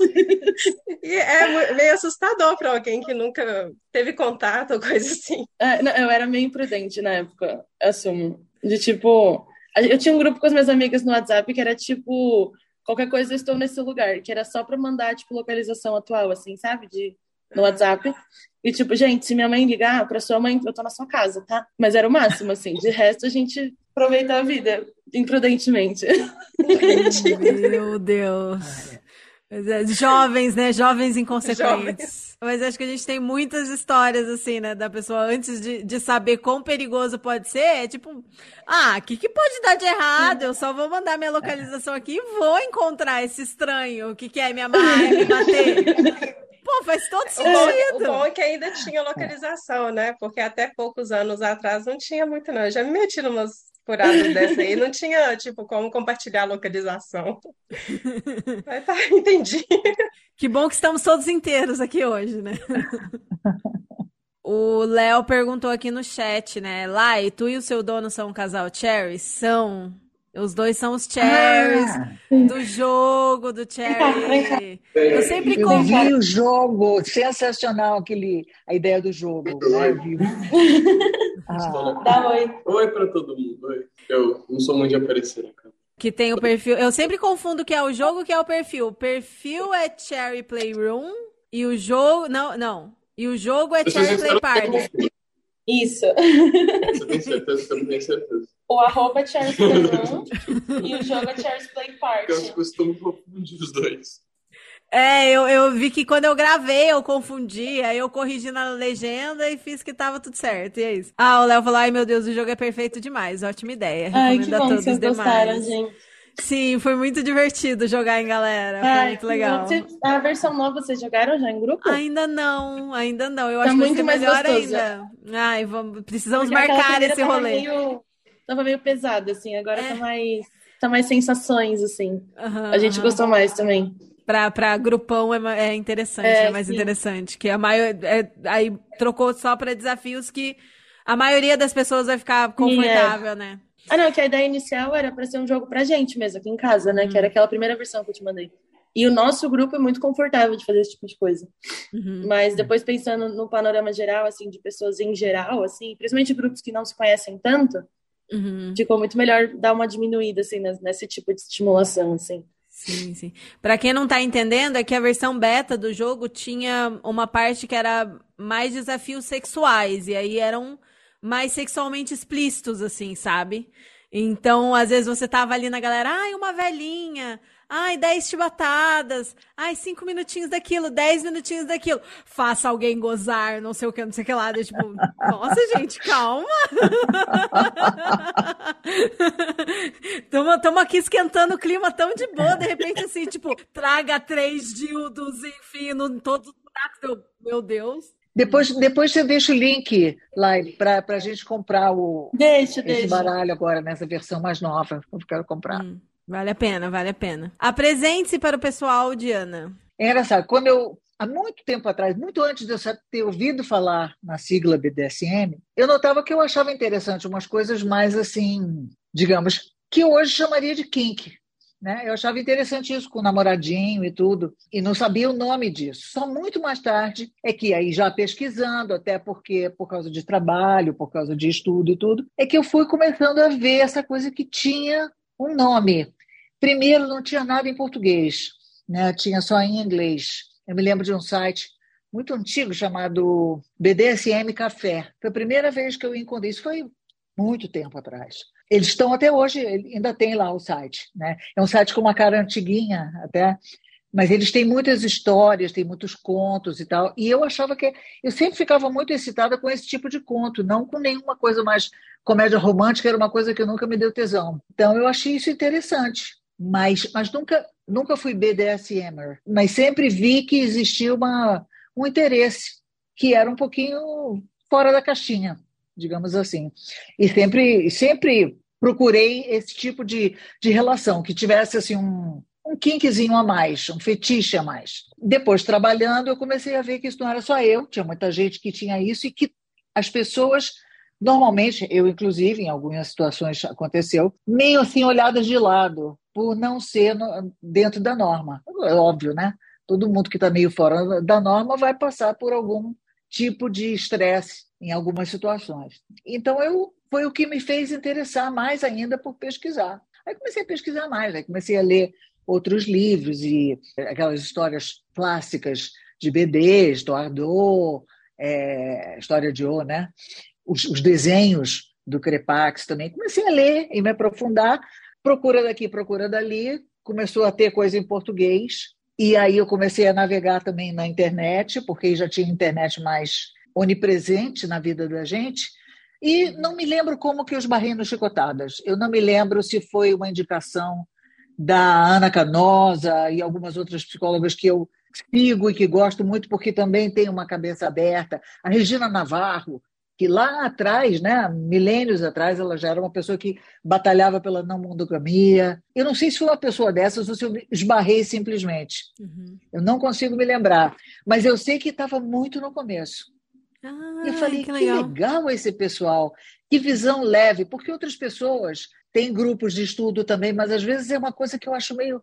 E é meio assustador para alguém que nunca teve contato ou coisa assim. É, não, eu era meio imprudente na época, assumo. De tipo, eu tinha um grupo com as minhas amigas no WhatsApp que era tipo qualquer coisa eu estou nesse lugar, que era só para mandar, tipo, localização atual, assim, sabe? De, no WhatsApp. E, tipo, gente, se minha mãe ligar pra sua mãe, eu tô na sua casa, tá? Mas era o máximo, assim. De resto, a gente aproveita a vida imprudentemente. Meu Deus. É, jovens, né? Jovens inconsequentes. Jovens. Mas acho que a gente tem muitas histórias, assim, né? Da pessoa, antes de, de saber quão perigoso pode ser, é tipo, ah, o que, que pode dar de errado? Eu só vou mandar minha localização aqui e vou encontrar esse estranho que quer me amar e me bater. Pô, faz todo sentido. O bom, é que ainda tinha localização, né? Porque até poucos anos atrás não tinha muito, não. Eu já me meti numas furadas dessa aí, não tinha, tipo, como compartilhar a localização. Mas tá, entendi. Que bom que estamos todos inteiros aqui hoje, né? O Léo perguntou aqui no chat, né? Lai, tu e o seu dono são um casal Cherry? São. Os dois são os cherries ah, do jogo do cherry. Eu sempre eu vi o jogo, sensacional aquele a ideia do jogo, né? Ah. Dá oi. Oi para todo mundo. Oi. Eu não sou muito de aparecer na câmera. Que tem o perfil. Eu sempre confundo que é o jogo que é o perfil. O perfil é Cherry Playroom e o jogo. Não, não. E o jogo é Cherry Play Party. Isso. Você tem certeza? Você não tem certeza. O arroba é Charles Playroom e o jogo é Charles Play Party. Eu costumo confundir os dois. É, eu, eu vi que quando eu gravei eu confundi, aí eu corrigi na legenda e fiz que tava tudo certo, e é isso. Ah, o Léo falou, ai meu Deus, o jogo é perfeito demais, ótima ideia. Ai, que bom que vocês gostaram, gente. Sim, foi muito divertido jogar em galera, foi muito legal. A versão nova vocês jogaram já em grupo? Ainda não, ainda não, eu tá acho que vai ser melhor gostoso. ainda. Ai, vamos, precisamos Porque marcar esse rolê. Meio, tava meio pesado, assim, agora tá é. tá mais... Tá mais sensações, assim. Uhum, a gente uhum. gostou mais também para pra grupão é, é interessante, é, é mais sim. interessante. Que a maior, é, aí trocou só para desafios que a maioria das pessoas vai ficar confortável, né? Ah, não, que a ideia inicial era para ser um jogo pra gente mesmo, aqui em casa, né? Uhum. Que era aquela primeira versão que eu te mandei. E o nosso grupo é muito confortável de fazer esse tipo de coisa. Uhum. Mas depois pensando no panorama geral, assim, de pessoas em geral, assim, principalmente grupos que não se conhecem tanto, uhum. ficou muito melhor dar uma diminuída, assim, nesse tipo de estimulação, assim. Sim, sim. Para quem não tá entendendo, é que a versão beta do jogo tinha uma parte que era mais desafios sexuais, e aí eram mais sexualmente explícitos, assim, sabe? Então, às vezes você tava ali na galera, ai, uma velhinha, ai, dez chibatadas, ai, cinco minutinhos daquilo, dez minutinhos daquilo. Faça alguém gozar, não sei o que, não sei o que lá. tipo, nossa, gente, calma. Estamos aqui esquentando o clima tão de boa, de repente, assim, tipo, traga três dildos, enfim, no, todos os buracos. Meu Deus. Depois, depois você deixa o link lá para a gente comprar o, deixa, esse deixa. baralho agora, nessa versão mais nova. Eu quero comprar. Hum, vale a pena, vale a pena. Apresente-se para o pessoal, Diana. É engraçado, quando eu, há muito tempo atrás, muito antes de eu ter ouvido falar na sigla BDSM, eu notava que eu achava interessante umas coisas mais assim, digamos, que hoje chamaria de kink. Né? Eu achava interessante isso com o namoradinho e tudo, e não sabia o nome disso. Só muito mais tarde é que aí já pesquisando, até porque por causa de trabalho, por causa de estudo e tudo, é que eu fui começando a ver essa coisa que tinha um nome. Primeiro não tinha nada em português, né? Tinha só em inglês. Eu me lembro de um site muito antigo chamado BDSM Café. Foi a primeira vez que eu encontrei. Isso foi muito tempo atrás. Eles estão até hoje, ainda tem lá o site. Né? É um site com uma cara antiguinha até, mas eles têm muitas histórias, têm muitos contos e tal. E eu achava que. Eu sempre ficava muito excitada com esse tipo de conto, não com nenhuma coisa mais. Comédia romântica era uma coisa que nunca me deu tesão. Então eu achei isso interessante. Mas, mas nunca, nunca fui BDSMer. Mas sempre vi que existia uma, um interesse que era um pouquinho fora da caixinha digamos assim. E sempre, sempre procurei esse tipo de, de relação, que tivesse assim um, um kinkzinho a mais, um fetiche a mais. Depois, trabalhando, eu comecei a ver que isso não era só eu, tinha muita gente que tinha isso e que as pessoas, normalmente, eu inclusive, em algumas situações aconteceu, meio assim olhadas de lado, por não ser no, dentro da norma. É óbvio, né? Todo mundo que está meio fora da norma vai passar por algum tipo de estresse em algumas situações. Então, eu foi o que me fez interessar mais ainda por pesquisar. Aí comecei a pesquisar mais, aí comecei a ler outros livros e aquelas histórias clássicas de BD, História do, é, História de O, né? Os, os, desenhos do Crepax também. Comecei a ler e me aprofundar, procura daqui, procura dali, começou a ter coisa em português, e aí eu comecei a navegar também na internet, porque já tinha internet mais onipresente na vida da gente. E não me lembro como que eu esbarrei Chicotadas. Eu não me lembro se foi uma indicação da Ana Canosa e algumas outras psicólogas que eu sigo e que gosto muito, porque também tem uma cabeça aberta. A Regina Navarro, que lá atrás, né, milênios atrás, ela já era uma pessoa que batalhava pela não monogamia. Eu não sei se foi uma pessoa dessas ou se eu esbarrei simplesmente. Uhum. Eu não consigo me lembrar. Mas eu sei que estava muito no começo. Ah, eu falei, que legal. que legal esse pessoal, que visão leve, porque outras pessoas têm grupos de estudo também, mas às vezes é uma coisa que eu acho meio,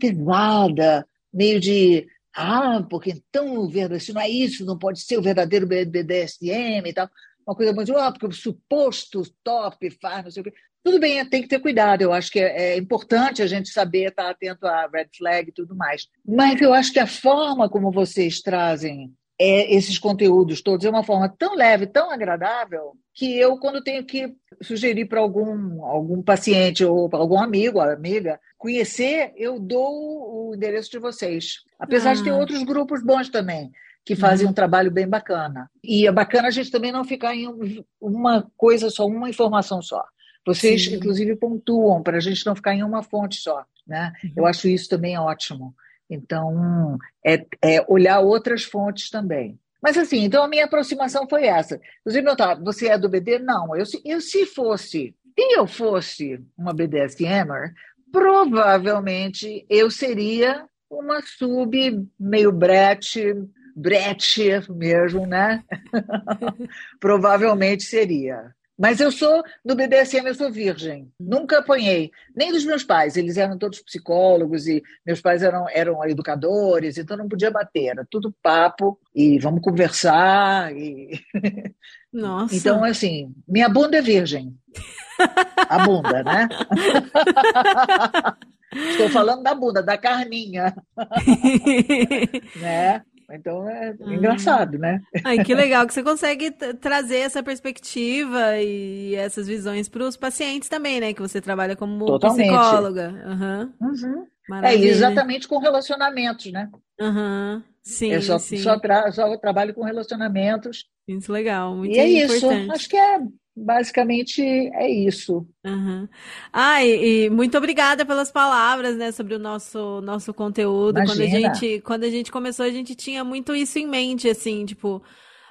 pesada, meio de, ah, porque então o verdadeiro, não é isso, não pode ser o verdadeiro BDSM e tal. Uma coisa muito, ah, porque o suposto top faz, não sei o quê. Tudo bem, tem que ter cuidado. Eu acho que é, é importante a gente saber estar atento à red flag e tudo mais. Mas eu acho que a forma como vocês trazem é, esses conteúdos todos é uma forma tão leve, tão agradável, que eu, quando tenho que sugerir para algum, algum paciente ou para algum amigo, amiga, conhecer, eu dou o endereço de vocês. Apesar ah. de ter ah. outros grupos bons também, que fazem uhum. um trabalho bem bacana. E é bacana a gente também não ficar em uma coisa só, uma informação só. Vocês, Sim. inclusive, pontuam para a gente não ficar em uma fonte só. Né? Uhum. Eu acho isso também ótimo. Então, é, é, olhar outras fontes também. Mas assim, então a minha aproximação foi essa. Você perguntar, você é do BD? Não, eu, eu se fosse, se eu fosse uma BDSMer, provavelmente eu seria uma sub meio brete, brete mesmo, né? provavelmente seria. Mas eu sou, do BDSM eu sou virgem. Nunca apanhei. Nem dos meus pais. Eles eram todos psicólogos e meus pais eram, eram educadores, então não podia bater. Era tudo papo e vamos conversar. E... Nossa. Então, assim, minha bunda é virgem. A bunda, né? Estou falando da bunda, da carninha. né? Então é uhum. engraçado, né? Ai, que legal que você consegue trazer essa perspectiva e essas visões para os pacientes também, né? Que você trabalha como Totalmente. psicóloga. Uhum. Uhum. É exatamente com relacionamentos, né? Uhum. Sim, eu só, sim. Só, tra só trabalho com relacionamentos. Muito legal, muito e é importante. isso. Acho que é basicamente é isso. Uhum. Ah, e, e, muito obrigada pelas palavras, né, sobre o nosso nosso conteúdo. Quando a gente quando a gente começou, a gente tinha muito isso em mente, assim, tipo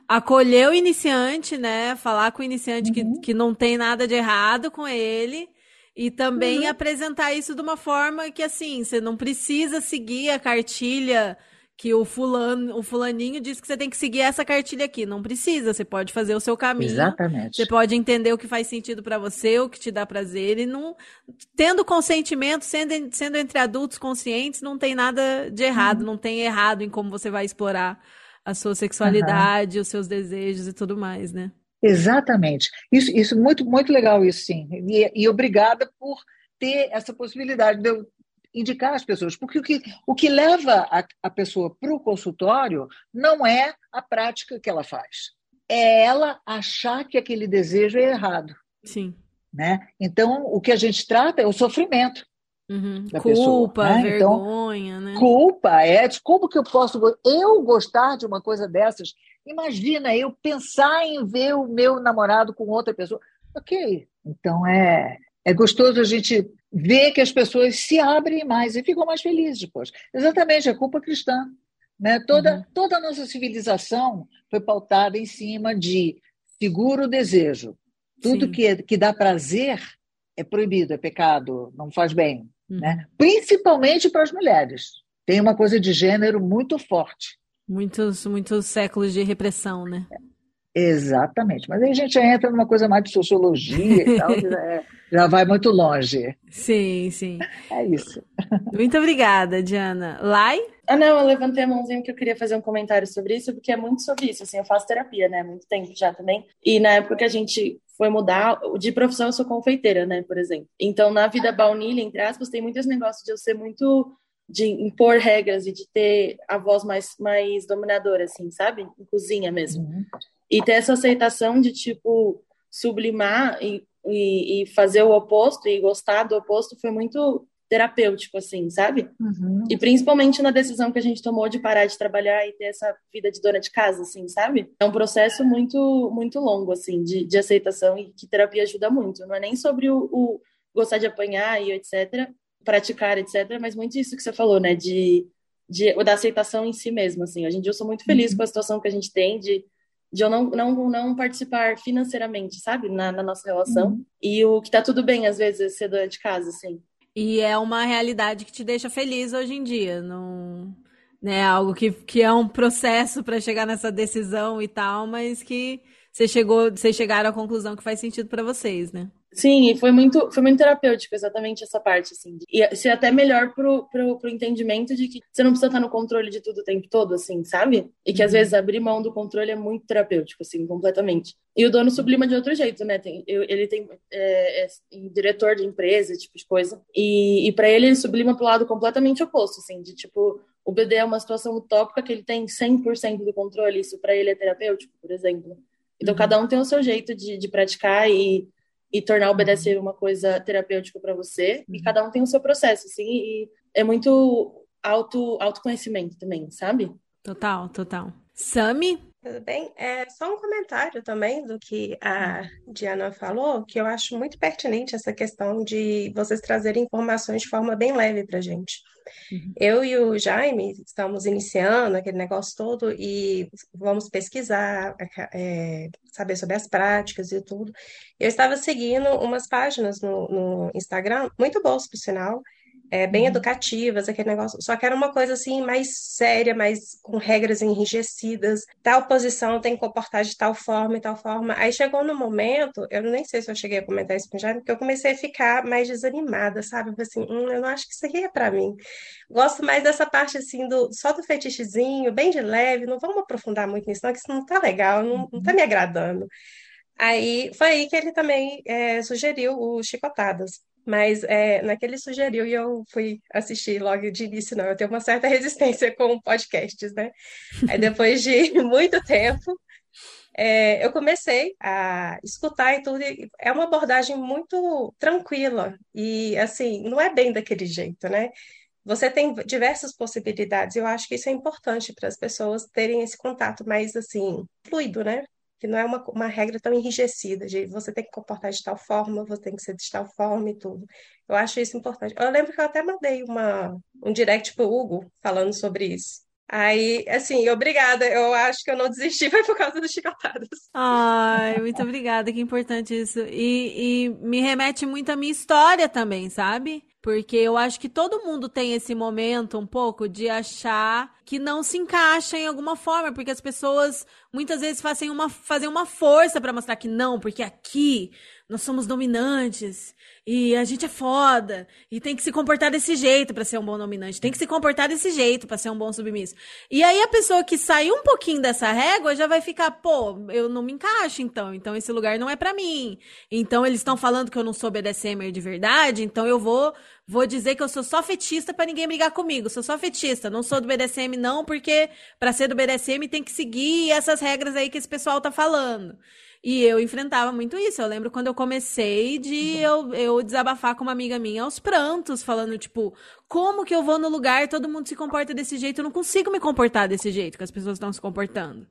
acolher o iniciante, né, falar com o iniciante uhum. que, que não tem nada de errado com ele. E também uhum. apresentar isso de uma forma que, assim, você não precisa seguir a cartilha que o fulano, o fulaninho disse que você tem que seguir essa cartilha aqui. Não precisa, você pode fazer o seu caminho. Exatamente. Você pode entender o que faz sentido para você, o que te dá prazer e não tendo consentimento, sendo, sendo entre adultos conscientes, não tem nada de errado, uhum. não tem errado em como você vai explorar a sua sexualidade, uhum. os seus desejos e tudo mais, né? Exatamente. Isso, isso muito, muito legal isso sim. E, e obrigada por ter essa possibilidade de eu indicar as pessoas, porque o que, o que leva a, a pessoa para o consultório não é a prática que ela faz, é ela achar que aquele desejo é errado. Sim. Né? Então, o que a gente trata é o sofrimento. Uhum. Da culpa, pessoa, né? Então, vergonha, então, né? Culpa, é. Como que eu posso eu gostar de uma coisa dessas? Imagina eu pensar em ver o meu namorado com outra pessoa. Ok, então é, é gostoso a gente ver que as pessoas se abrem mais e ficam mais felizes depois. Exatamente, é culpa cristã. Né? Toda, uhum. toda a nossa civilização foi pautada em cima de seguro desejo. Tudo que, é, que dá prazer é proibido, é pecado, não faz bem. Uhum. Né? Principalmente para as mulheres. Tem uma coisa de gênero muito forte. Muitos, muitos séculos de repressão, né? Exatamente. Mas aí a gente entra numa coisa mais de sociologia e tal, é, já vai muito longe. Sim, sim. É isso. Muito obrigada, Diana. Lai? Ah, não, eu levantei a mãozinha porque eu queria fazer um comentário sobre isso, porque é muito sobre isso. Assim, eu faço terapia, né? Muito tempo já também. E na época que a gente foi mudar, de profissão eu sou confeiteira, né? Por exemplo. Então, na vida baunilha, entre aspas, tem muitos negócios de eu ser muito de impor regras e de ter a voz mais, mais dominadora, assim, sabe? Em cozinha mesmo. Uhum. E ter essa aceitação de, tipo, sublimar e, e, e, fazer o oposto e gostar do oposto foi muito terapêutico, assim, sabe? Uhum. E principalmente na decisão que a gente tomou de parar de trabalhar e ter essa vida de dona de casa, assim, sabe? É um processo muito, muito longo, assim, de, de aceitação e que terapia ajuda muito. Não é nem sobre o, o gostar de apanhar e etc., praticar, etc., mas muito isso que você falou, né? De, de, da aceitação em si mesmo, assim. Hoje em dia eu sou muito feliz uhum. com a situação que a gente tem de de eu não, não, não participar financeiramente, sabe, na, na nossa relação. Uhum. E o que tá tudo bem, às vezes, ser dona de casa, assim. E é uma realidade que te deixa feliz hoje em dia, não né, algo que, que é um processo para chegar nessa decisão e tal, mas que você chegou, vocês chegaram à conclusão que faz sentido para vocês, né? Sim, e foi muito, foi muito terapêutico exatamente essa parte, assim. E ser até melhor pro, pro, pro entendimento de que você não precisa estar no controle de tudo o tempo todo, assim, sabe? E que às uhum. vezes abrir mão do controle é muito terapêutico, assim, completamente. E o dono sublima de outro jeito, né? Tem, ele tem é, é, diretor de empresa, tipo de coisa. E, e para ele, ele sublima pro lado completamente oposto, assim, de tipo, o BD é uma situação utópica que ele tem 100% do controle, isso para ele é terapêutico, por exemplo. Então, uhum. cada um tem o seu jeito de, de praticar e e tornar o BDSM uma coisa terapêutica para você. E uhum. cada um tem o seu processo, assim, e é muito auto, autoconhecimento também, sabe? Total, total. Sami? Tudo bem? É só um comentário também do que a Diana falou, que eu acho muito pertinente essa questão de vocês trazerem informações de forma bem leve para gente. Uhum. Eu e o Jaime estamos iniciando aquele negócio todo e vamos pesquisar, é, saber sobre as práticas e tudo. Eu estava seguindo umas páginas no, no Instagram, muito boas, por sinal, é, bem uhum. educativas, aquele negócio. Só que era uma coisa assim mais séria, mais com regras enrijecidas. Tal posição tem que comportar de tal forma e tal forma. Aí chegou no momento, eu nem sei se eu cheguei a comentar isso com o Jaime, porque eu comecei a ficar mais desanimada, sabe? Eu assim, hum, eu não acho que isso aqui é para mim. Gosto mais dessa parte assim do só do fetichezinho, bem de leve. Não vamos aprofundar muito nisso, não, que isso não tá legal, não, não tá me agradando. Aí foi aí que ele também é, sugeriu o Chicotadas. Mas é, naquele sugeriu e eu fui assistir logo de início, não. Eu tenho uma certa resistência com podcasts, né? Aí depois de muito tempo, é, eu comecei a escutar e tudo. E é uma abordagem muito tranquila e, assim, não é bem daquele jeito, né? Você tem diversas possibilidades. Eu acho que isso é importante para as pessoas terem esse contato mais, assim, fluido, né? Que não é uma, uma regra tão enrijecida, de você tem que comportar de tal forma, você tem que ser de tal forma e tudo. Eu acho isso importante. Eu lembro que eu até mandei uma, um direct pro Hugo falando sobre isso. Aí, assim, obrigada. Eu acho que eu não desisti, foi por causa dos chicotadas. Ai, muito obrigada, que importante isso. E, e me remete muito à minha história também, sabe? Porque eu acho que todo mundo tem esse momento um pouco de achar que não se encaixa em alguma forma, porque as pessoas muitas vezes fazem uma, fazem uma força para mostrar que não, porque aqui nós somos dominantes e a gente é foda e tem que se comportar desse jeito para ser um bom dominante, tem que se comportar desse jeito para ser um bom submisso. E aí a pessoa que sai um pouquinho dessa régua já vai ficar, pô, eu não me encaixo então, então esse lugar não é para mim. Então eles estão falando que eu não sou BDSMer de verdade, então eu vou vou dizer que eu sou só fetista para ninguém brigar comigo. Sou só fetista, não sou do BDSM não, porque para ser do BDSM tem que seguir essas regras aí que esse pessoal tá falando. E eu enfrentava muito isso. Eu lembro quando eu comecei de eu, eu desabafar com uma amiga minha aos prantos, falando, tipo, como que eu vou no lugar e todo mundo se comporta desse jeito? Eu não consigo me comportar desse jeito que as pessoas estão se comportando.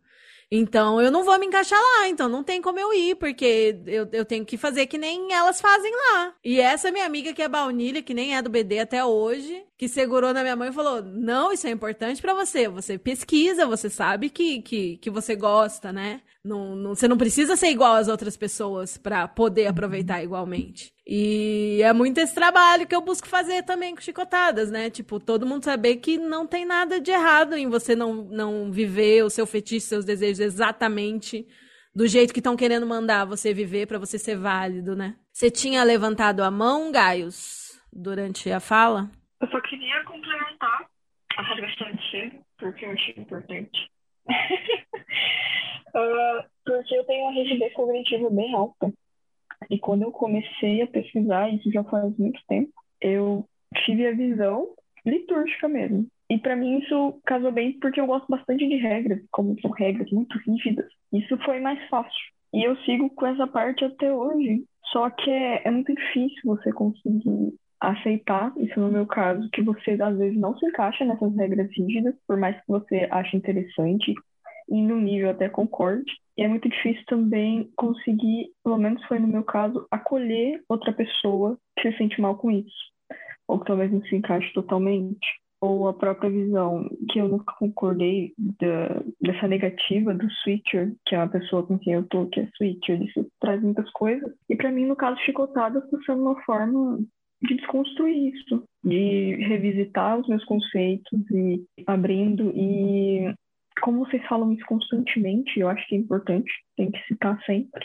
Então eu não vou me encaixar lá, então não tem como eu ir, porque eu, eu tenho que fazer que nem elas fazem lá. E essa minha amiga que é baunilha, que nem é do BD até hoje, que segurou na minha mão e falou: Não, isso é importante para você. Você pesquisa, você sabe que, que, que você gosta, né? Não, não, você não precisa ser igual às outras pessoas para poder aproveitar igualmente. E é muito esse trabalho que eu busco fazer também com chicotadas, né? Tipo, todo mundo saber que não tem nada de errado em você não, não viver o seu fetiche, seus desejos exatamente do jeito que estão querendo mandar você viver para você ser válido, né? Você tinha levantado a mão, Gaius, durante a fala? Eu só queria complementar a rasgação de ser, porque eu achei importante. Uh, porque eu tenho uma rigidez cognitiva bem alta. E quando eu comecei a pesquisar, isso já faz muito tempo, eu tive a visão litúrgica mesmo. E para mim isso casou bem porque eu gosto bastante de regras, como são regras muito rígidas. Isso foi mais fácil. E eu sigo com essa parte até hoje. Só que é, é muito difícil você conseguir aceitar, isso no meu caso, que você às vezes não se encaixa nessas regras rígidas, por mais que você ache interessante e no nível até concorde. E é muito difícil também conseguir, pelo menos foi no meu caso, acolher outra pessoa que se sente mal com isso, ou que talvez não se encaixe totalmente, ou a própria visão que eu nunca concordei da, dessa negativa do switcher, que é a pessoa com quem eu tô, que é switcher, isso traz muitas coisas. E para mim, no caso, chicotada está sendo uma forma de desconstruir isso, de revisitar os meus conceitos e abrindo e como vocês falam isso constantemente, eu acho que é importante, tem que citar sempre.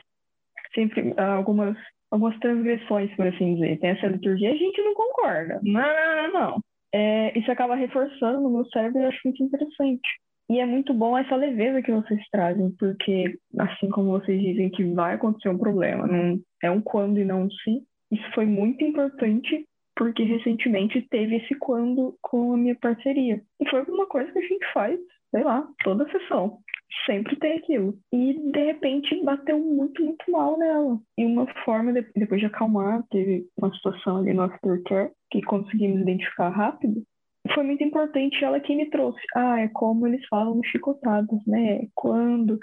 Sempre ah, algumas, algumas transgressões, por assim dizer. Tem essa liturgia, a gente não concorda. Não, não, não. É, isso acaba reforçando no meu cérebro e eu acho muito interessante. E é muito bom essa leveza que vocês trazem, porque, assim como vocês dizem que vai acontecer um problema, não é um quando e não um se, isso foi muito importante porque recentemente teve esse quando com a minha parceria. E foi uma coisa que a gente faz sei lá, toda sessão. Sempre tem aquilo. E de repente bateu muito, muito mal nela. E uma forma, de, depois de acalmar, teve uma situação ali no aftercare que conseguimos identificar rápido. Foi muito importante ela que me trouxe. Ah, é como eles falam no chicotadas, né? Quando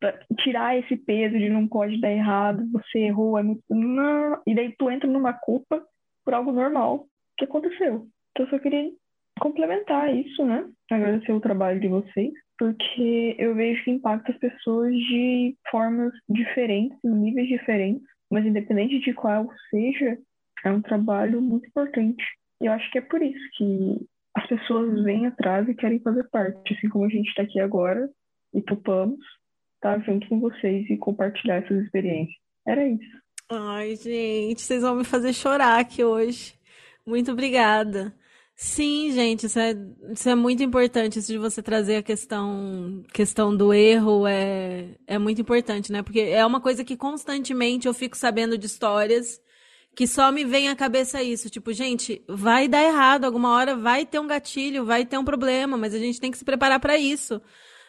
pra tirar esse peso de não pode dar errado, você errou, é muito. Não. E daí tu entra numa culpa por algo normal que aconteceu. Então eu só queria complementar isso, né? Agradecer o trabalho de vocês, porque eu vejo que impacta as pessoas de formas diferentes, em níveis diferentes, mas independente de qual seja, é um trabalho muito importante. E eu acho que é por isso que as pessoas vêm atrás e querem fazer parte, assim como a gente está aqui agora e topamos estar tá junto com vocês e compartilhar essas experiências. Era isso. Ai, gente, vocês vão me fazer chorar aqui hoje. Muito obrigada. Sim, gente, isso é, isso é muito importante, isso de você trazer a questão, questão do erro é, é muito importante, né? Porque é uma coisa que constantemente eu fico sabendo de histórias que só me vem à cabeça isso, tipo, gente, vai dar errado, alguma hora vai ter um gatilho, vai ter um problema, mas a gente tem que se preparar para isso.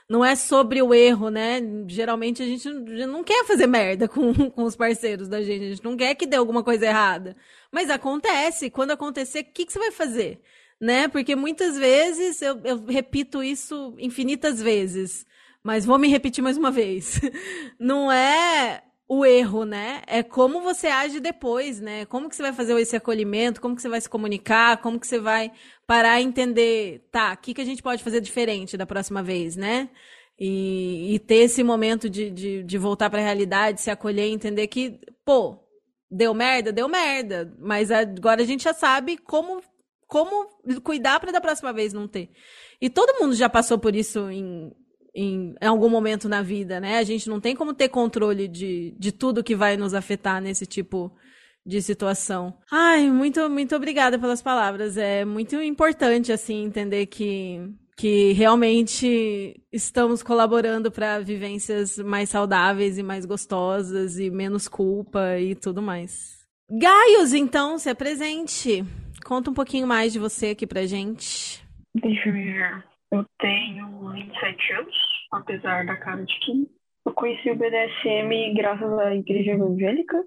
Não é sobre o erro, né? Geralmente a gente não quer fazer merda com, com os parceiros da gente, a gente não quer que dê alguma coisa errada. Mas acontece, quando acontecer, o que, que você vai fazer? Né? Porque muitas vezes, eu, eu repito isso infinitas vezes, mas vou me repetir mais uma vez. Não é o erro, né? É como você age depois, né? Como que você vai fazer esse acolhimento, como que você vai se comunicar, como que você vai parar e entender, tá, o que, que a gente pode fazer diferente da próxima vez, né? E, e ter esse momento de, de, de voltar para a realidade, se acolher e entender que, pô, deu merda, deu merda, mas agora a gente já sabe como como cuidar para da próxima vez não ter. E todo mundo já passou por isso em em, em, algum momento na vida, né? A gente não tem como ter controle de, de tudo que vai nos afetar nesse tipo de situação. Ai, muito, muito obrigada pelas palavras. É muito importante, assim, entender que, que realmente estamos colaborando para vivências mais saudáveis e mais gostosas e menos culpa e tudo mais. Gaios, então, se apresente. Conta um pouquinho mais de você aqui pra gente. Deixa eu ver. Eu tenho 27 anos, apesar da cara de 15. Eu conheci o BDSM graças à igreja evangélica.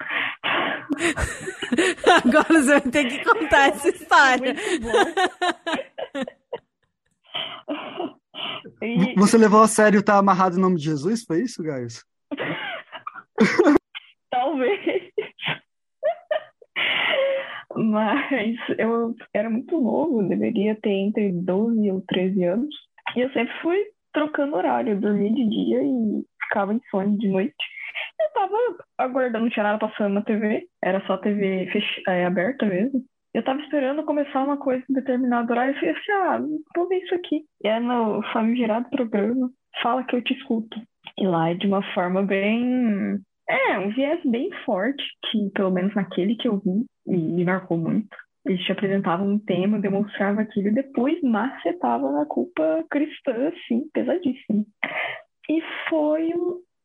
Agora você vai ter que contar essa história. E... Você levou a sério estar tá amarrado em nome de Jesus? Foi isso, Gaius? Talvez. Mas eu era muito novo, deveria ter entre 12 ou 13 anos. E eu sempre fui trocando horário, eu dormia de dia e ficava insônia de noite. Eu tava aguardando, não tinha nada passando na TV, era só TV fech... é, aberta mesmo. Eu tava esperando começar uma coisa em determinado horário e falei assim, ah, vou ver isso aqui. E é no famigerado programa, fala que eu te escuto. E lá é de uma forma bem é, um viés bem forte, que pelo menos naquele que eu vi, me marcou muito. Eles te apresentavam um tema, demonstrava aquilo e depois macetava na culpa cristã, assim, pesadíssimo. E foi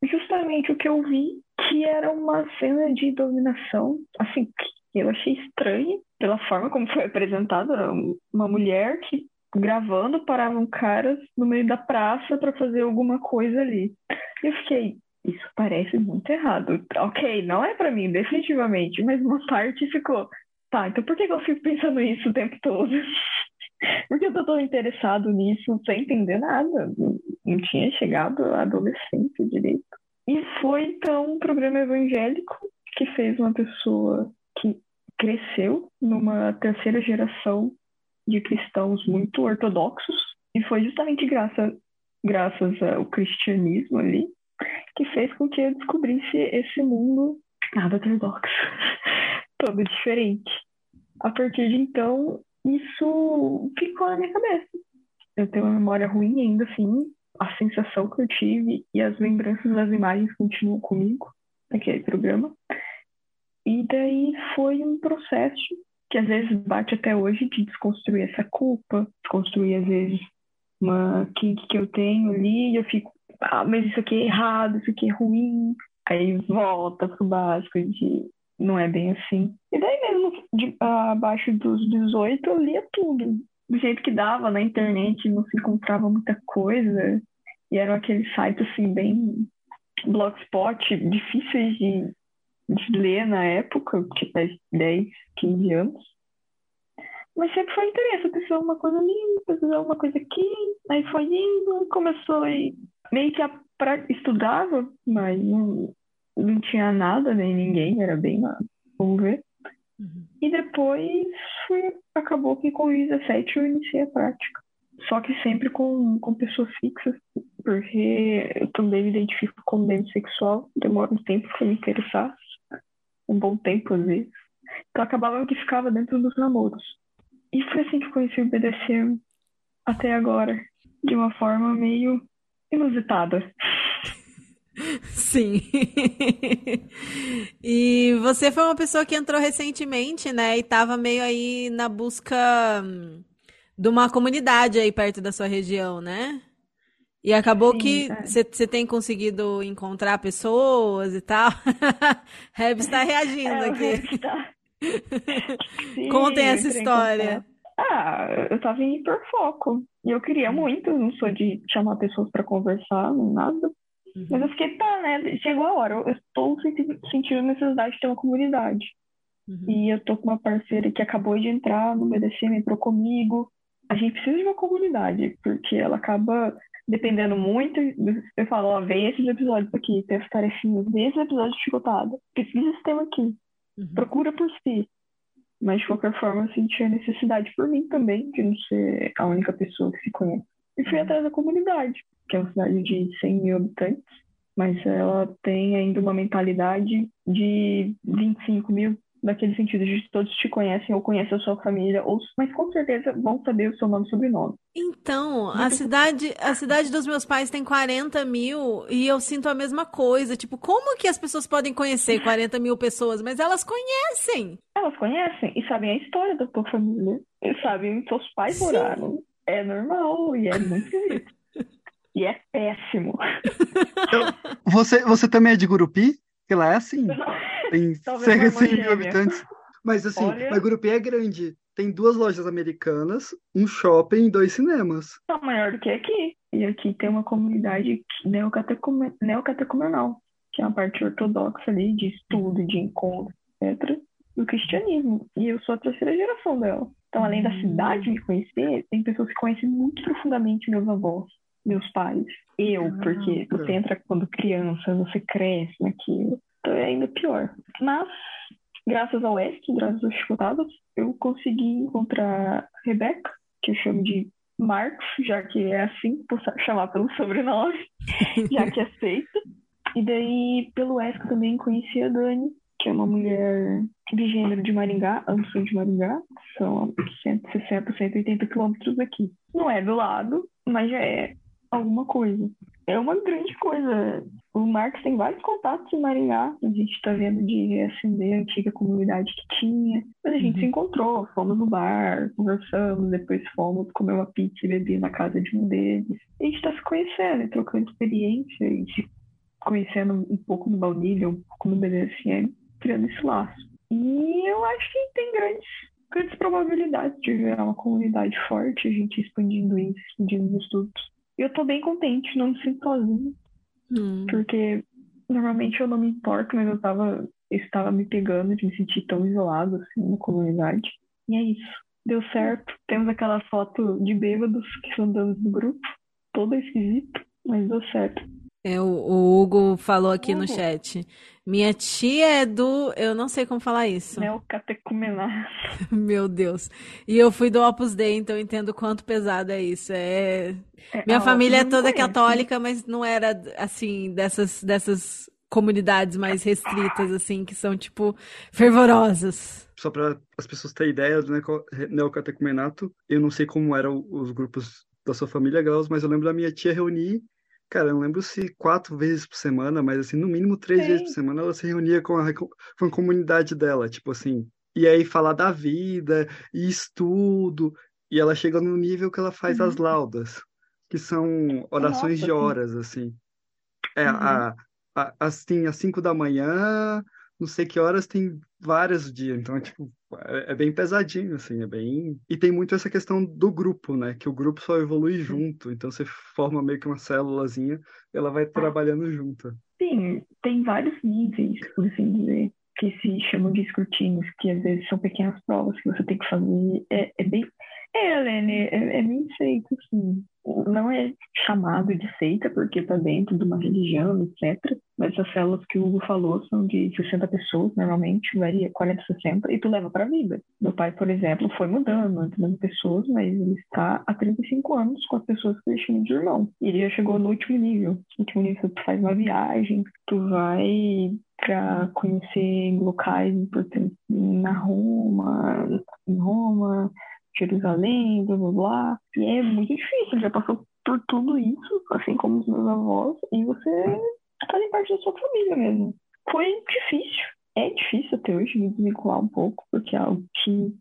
justamente o que eu vi, que era uma cena de dominação, assim, que eu achei estranha pela forma como foi apresentada. Uma mulher que gravando paravam caras no meio da praça para fazer alguma coisa ali. E eu fiquei, isso parece muito errado. Ok, não é para mim, definitivamente, mas uma parte ficou, tá, então por que eu fico pensando isso o tempo todo? Porque eu tô todo interessado nisso sem entender nada. Não tinha chegado à adolescência direito. E foi então um programa evangélico que fez uma pessoa que cresceu numa terceira geração de cristãos muito ortodoxos. E foi justamente graças, graças ao cristianismo ali que fez com que eu descobrisse esse mundo nada ortodoxo, todo diferente. A partir de então, isso ficou na minha cabeça. Eu tenho uma memória ruim ainda assim, a sensação que eu tive e as lembranças das imagens continuam comigo naquele programa. E daí foi um processo que às vezes bate até hoje de desconstruir essa culpa, desconstruir às vezes uma kink que eu tenho ali e eu fico ah, mas isso aqui é errado, isso aqui é ruim. Aí volta pro básico de não é bem assim. E daí mesmo, de, abaixo dos 18, eu lia tudo. Do jeito que dava na internet, não se encontrava muita coisa. E eram aqueles sites assim, bem blogspot, difíceis de, de ler na época, tipo 10, 15 anos. Mas sempre foi interesse, pessoa uma coisa ali, pessoa uma coisa aqui, aí foi indo, começou e meio que a, pra, estudava, mas não, não tinha nada, nem ninguém, era bem lá, vamos ver. Uhum. E depois fui, acabou que com 17 eu iniciei a prática. Só que sempre com, com pessoas fixas, porque eu também me identifico como demissexual, demora um tempo para me interessar, um bom tempo às vezes. Então acabava que ficava dentro dos namoros. E foi assim que conheci o BDSM até agora, de uma forma meio inusitada. Sim. e você foi uma pessoa que entrou recentemente, né? E estava meio aí na busca hum, de uma comunidade aí perto da sua região, né? E acabou Sim, que você é. tem conseguido encontrar pessoas e tal. Reb está reagindo é, aqui. Tá... Sim, Contem essa história. Ah, eu tava em hiperfoco. E eu queria muito, não sou de chamar pessoas para conversar, nada. Uhum. Mas eu fiquei, tá, né? Chegou a hora, eu estou sentindo necessidade de ter uma comunidade. Uhum. E eu tô com uma parceira que acabou de entrar no BDCM, entrou comigo. A gente precisa de uma comunidade, porque ela acaba dependendo muito. Eu falo, ó, vem esses episódios aqui, tem as tarefinhas, vem esses episódios de chicotada. Precisa desse tema aqui. Uhum. Procura por si. Mas, de qualquer forma, eu senti a necessidade por mim também de não ser a única pessoa que se conhece. E fui atrás da comunidade, que é uma cidade de 100 mil habitantes, mas ela tem ainda uma mentalidade de 25 mil, naquele sentido de todos te conhecem ou conhecem a sua família, ou, mas com certeza vão saber o seu nome e sobrenome. Então, a cidade, a cidade dos meus pais tem 40 mil e eu sinto a mesma coisa. Tipo, como que as pessoas podem conhecer 40 mil pessoas? Mas elas conhecem. Elas conhecem e sabem a história da tua família. E sabem onde seus pais Sim. moraram. É normal e é muito esquisito. e é péssimo. Então, você, você também é de Gurupi? Que lá é assim. Tem cerca de 100 mil habitantes. Mas assim, Olha... mas Gurupi é grande. Tem duas lojas americanas, um shopping e dois cinemas. É maior do que aqui. E aqui tem uma comunidade neocatecumenal, que é uma parte ortodoxa ali de estudo, de encontro, etc., do cristianismo. E eu sou a terceira geração dela. Então, além da hum. cidade me conhecer, tem pessoas que conhecem muito profundamente meus avós, meus pais. Eu, porque você entra quando criança, você cresce naquilo. Então é ainda pior. Mas, graças ao ESC, graças aos chutadas, eu consegui encontrar Rebeca, que eu chamo de Marcos, já que é assim, por chamar pelo sobrenome, já que aceita. E daí, pelo ESC também conheci a Dani, que é uma mulher de gênero de Maringá, ambos são de Maringá, são 160, 180 quilômetros aqui. Não é do lado, mas já é alguma coisa. É uma grande coisa. O Marcos tem vários contatos em Maringá. A gente está vendo de reacender a antiga comunidade que tinha. Mas a gente uhum. se encontrou, fomos no bar, conversamos, depois fomos comer uma pizza e beber na casa de um deles. E a gente está se conhecendo, trocando experiência e se conhecendo um pouco no Baunilha, um pouco no BDSM, criando esse laço. E eu acho que tem grandes, grandes probabilidades de virar uma comunidade forte, a gente expandindo isso, expandindo os estudos. Eu tô bem contente, não me sinto sozinha. Hum. Porque normalmente eu não me importo, mas eu tava, estava me pegando de me sentir tão isolado assim na comunidade. E é isso. Deu certo. Temos aquela foto de bêbados que andando no grupo. Todo esquisito, mas deu certo. É, o, o Hugo falou aqui no chat. Minha tia é do. Eu não sei como falar isso. Neocatecumenato. Meu Deus. E eu fui do Opus Dei, então eu entendo quanto pesado é isso. É... é Minha família é toda católica, mas não era assim, dessas, dessas comunidades mais restritas, assim, que são, tipo, fervorosas. Só para as pessoas terem ideia do neocatecumenato, eu não sei como eram os grupos da sua família, Graus, mas eu lembro da minha tia reunir Cara, eu não lembro se quatro vezes por semana, mas assim, no mínimo três Sim. vezes por semana ela se reunia com a, com a comunidade dela, tipo assim. E aí falar da vida e estudo. E ela chega no nível que ela faz uhum. as laudas, que são orações Nossa, de horas, assim. É, uhum. a, a, assim, às cinco da manhã, não sei que horas, tem vários dias. Então, é, tipo, é, é, bem pesadinho, assim, é bem. E tem muito essa questão do grupo, né? Que o grupo só evolui junto. Então você forma meio que uma célulazinha ela vai trabalhando junto. Sim, tem vários níveis, por assim dizer, que se chamam de escrutínios, que às vezes são pequenas provas que você tem que fazer. É, é bem. É, Helene, é, é bem feito, assim não é chamado de seita porque está dentro de uma religião, etc. Mas as células que o Hugo falou são de 60 pessoas, normalmente, varia 40, 60, e tu leva para a vida. Meu pai, por exemplo, foi mudando entre pessoas, mas ele está há 35 anos com as pessoas que ele chama de irmão. E ele já chegou no último nível. No último nível, tu faz uma viagem, tu vai para conhecer locais importantes na Roma, em Roma, Jerusalém, blá blá blá. E é muito difícil, já passou por tudo isso, assim como os meus avós, e você faz parte da sua família mesmo. Foi difícil, é difícil até hoje me desvincular um pouco, porque é algo que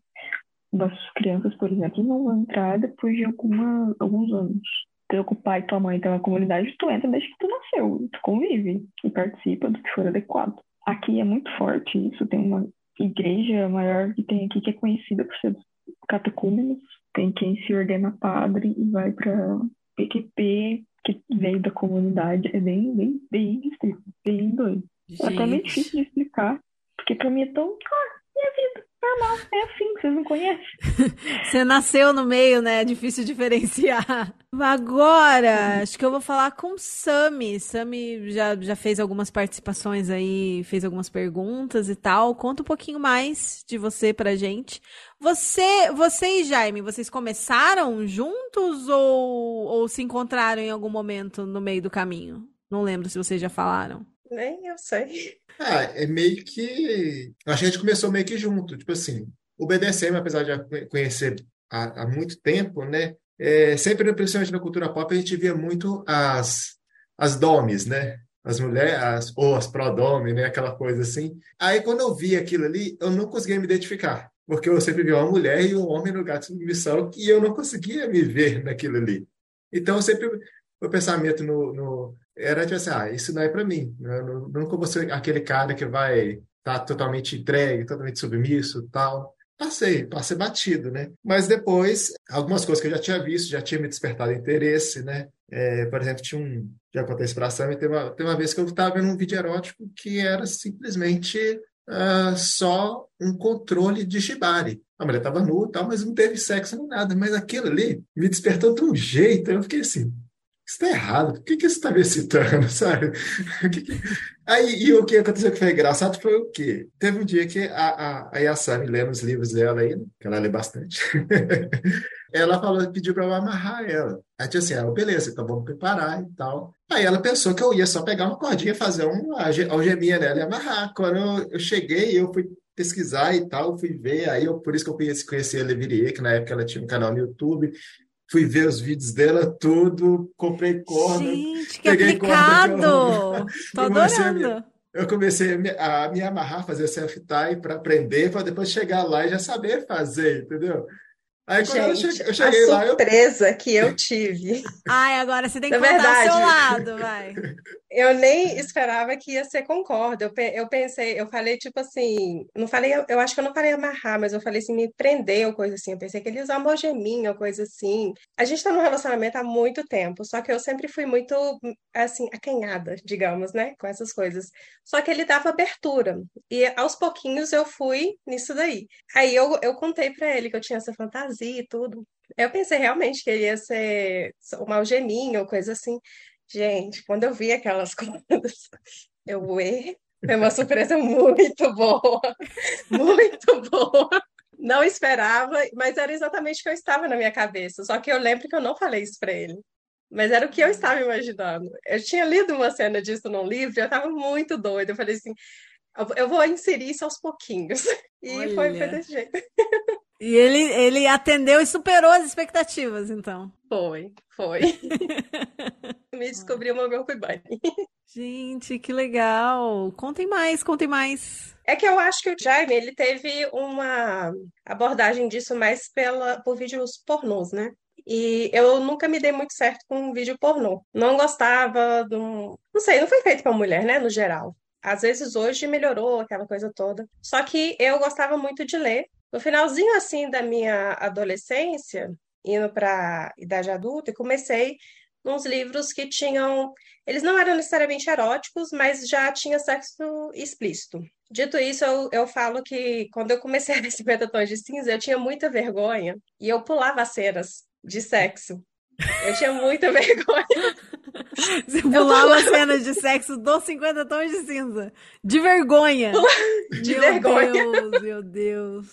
das crianças, por exemplo, não vão entrar depois de alguma, alguns anos. teu pai e tua mãe tem uma comunidade, tu entra desde que tu nasceu, tu convive e participa do que for adequado. Aqui é muito forte isso, tem uma igreja maior que tem aqui que é conhecida por ser catecúmenos, tem quem se ordena padre e vai para PQP, que veio da comunidade, é bem, bem, bem, bem doido. É até meio difícil de explicar, porque pra mim é tão, ah, minha vida, normal, é assim, vocês não conhecem. Você nasceu no meio, né? É difícil diferenciar. Agora, acho que eu vou falar com Sami. Sami já, já fez algumas participações aí, fez algumas perguntas e tal. Conta um pouquinho mais de você pra gente. Você, você e Jaime, vocês começaram juntos ou, ou se encontraram em algum momento no meio do caminho? Não lembro se vocês já falaram. Nem eu sei. Ah, é meio que. Acho que a gente começou meio que junto. Tipo assim, o BDSM, apesar de já conhecer há, há muito tempo, né? É, sempre, principalmente na cultura pop, a gente via muito as, as domes, né? As mulheres, ou as pro-dome, né? Aquela coisa assim. Aí, quando eu vi aquilo ali, eu não conseguia me identificar. Porque eu sempre vi uma mulher e um homem no gato de submissão e eu não conseguia me ver naquilo ali. Então, sempre o pensamento no, no era tipo assim, ah, isso não é para mim. Eu nunca vou ser aquele cara que vai estar tá totalmente entregue, totalmente submisso tal. Passei, passei batido, né? Mas depois, algumas coisas que eu já tinha visto, já tinha me despertado interesse, né? É, por exemplo, tinha um. Já contei isso pra Sam, e teve uma, teve uma vez que eu estava vendo um vídeo erótico que era simplesmente uh, só um controle de shibari. A mulher estava nua, tal, mas não teve sexo nem nada. Mas aquilo ali me despertou de um jeito. Eu fiquei assim, está errado, por que, que isso está me excitando, sabe? Aí, e o que aconteceu que foi engraçado foi o quê? Teve um dia que a, a, a Yasami, lendo os livros dela aí, que ela lê bastante, ela falou, pediu para eu amarrar ela. Aí tinha assim, ela, beleza, então vamos preparar e tal. Aí ela pensou que eu ia só pegar uma cordinha, fazer uma algeminha nela e amarrar. Quando eu, eu cheguei, eu fui pesquisar e tal, fui ver, aí eu, por isso que eu conheci, conheci a Levirie, que na época ela tinha um canal no YouTube, fui ver os vídeos dela tudo, comprei corda. Gente, que aplicado! Corda, Tô adorando. eu comecei a me, a me amarrar, fazer self-tie para aprender, para depois chegar lá e já saber fazer, entendeu? Aí quando eu cheguei, eu cheguei a lá, surpresa eu... que eu tive. Ai, agora você tem que Na contar verdade, seu lado, vai. Eu nem esperava que ia ser concorda. Eu, eu pensei, eu falei tipo assim, não falei, eu acho que eu não falei amarrar, mas eu falei assim, me prender ou coisa assim. Eu pensei que ele ia usar uma algeminha ou coisa assim. A gente tá num relacionamento há muito tempo, só que eu sempre fui muito, assim, acanhada, digamos, né, com essas coisas. Só que ele dava abertura. E aos pouquinhos eu fui nisso daí. Aí eu, eu contei para ele que eu tinha essa fantasia e tudo. Eu pensei realmente que ele ia ser uma algeminha ou coisa assim. Gente, quando eu vi aquelas coisas, eu, ué, foi uma surpresa muito boa, muito boa. Não esperava, mas era exatamente o que eu estava na minha cabeça. Só que eu lembro que eu não falei isso para ele. Mas era o que eu estava imaginando. Eu tinha lido uma cena disso num livro e eu estava muito doida. Eu falei assim, eu vou inserir isso aos pouquinhos. E foi, foi desse jeito. E ele, ele atendeu e superou as expectativas, então. Foi, foi. Me descobriu uma Girl Bunny. Gente, que legal. Contem mais, contem mais. É que eu acho que o Jaime, ele teve uma abordagem disso mais pela, por vídeos pornôs, né? E eu nunca me dei muito certo com um vídeo pornô. Não gostava, não, não sei, não foi feito para mulher, né, no geral. Às vezes hoje melhorou aquela coisa toda. Só que eu gostava muito de ler no finalzinho assim da minha adolescência, indo para idade adulta, eu comecei uns livros que tinham. Eles não eram necessariamente eróticos, mas já tinha sexo explícito. Dito isso, eu, eu falo que quando eu comecei a ler 50 Tons de Cinza, eu tinha muita vergonha e eu pulava cenas de sexo. Eu tinha muita vergonha. Você pulava as cenas de sexo dos 50 tons de cinza. De vergonha. De meu vergonha. Deus, meu Deus.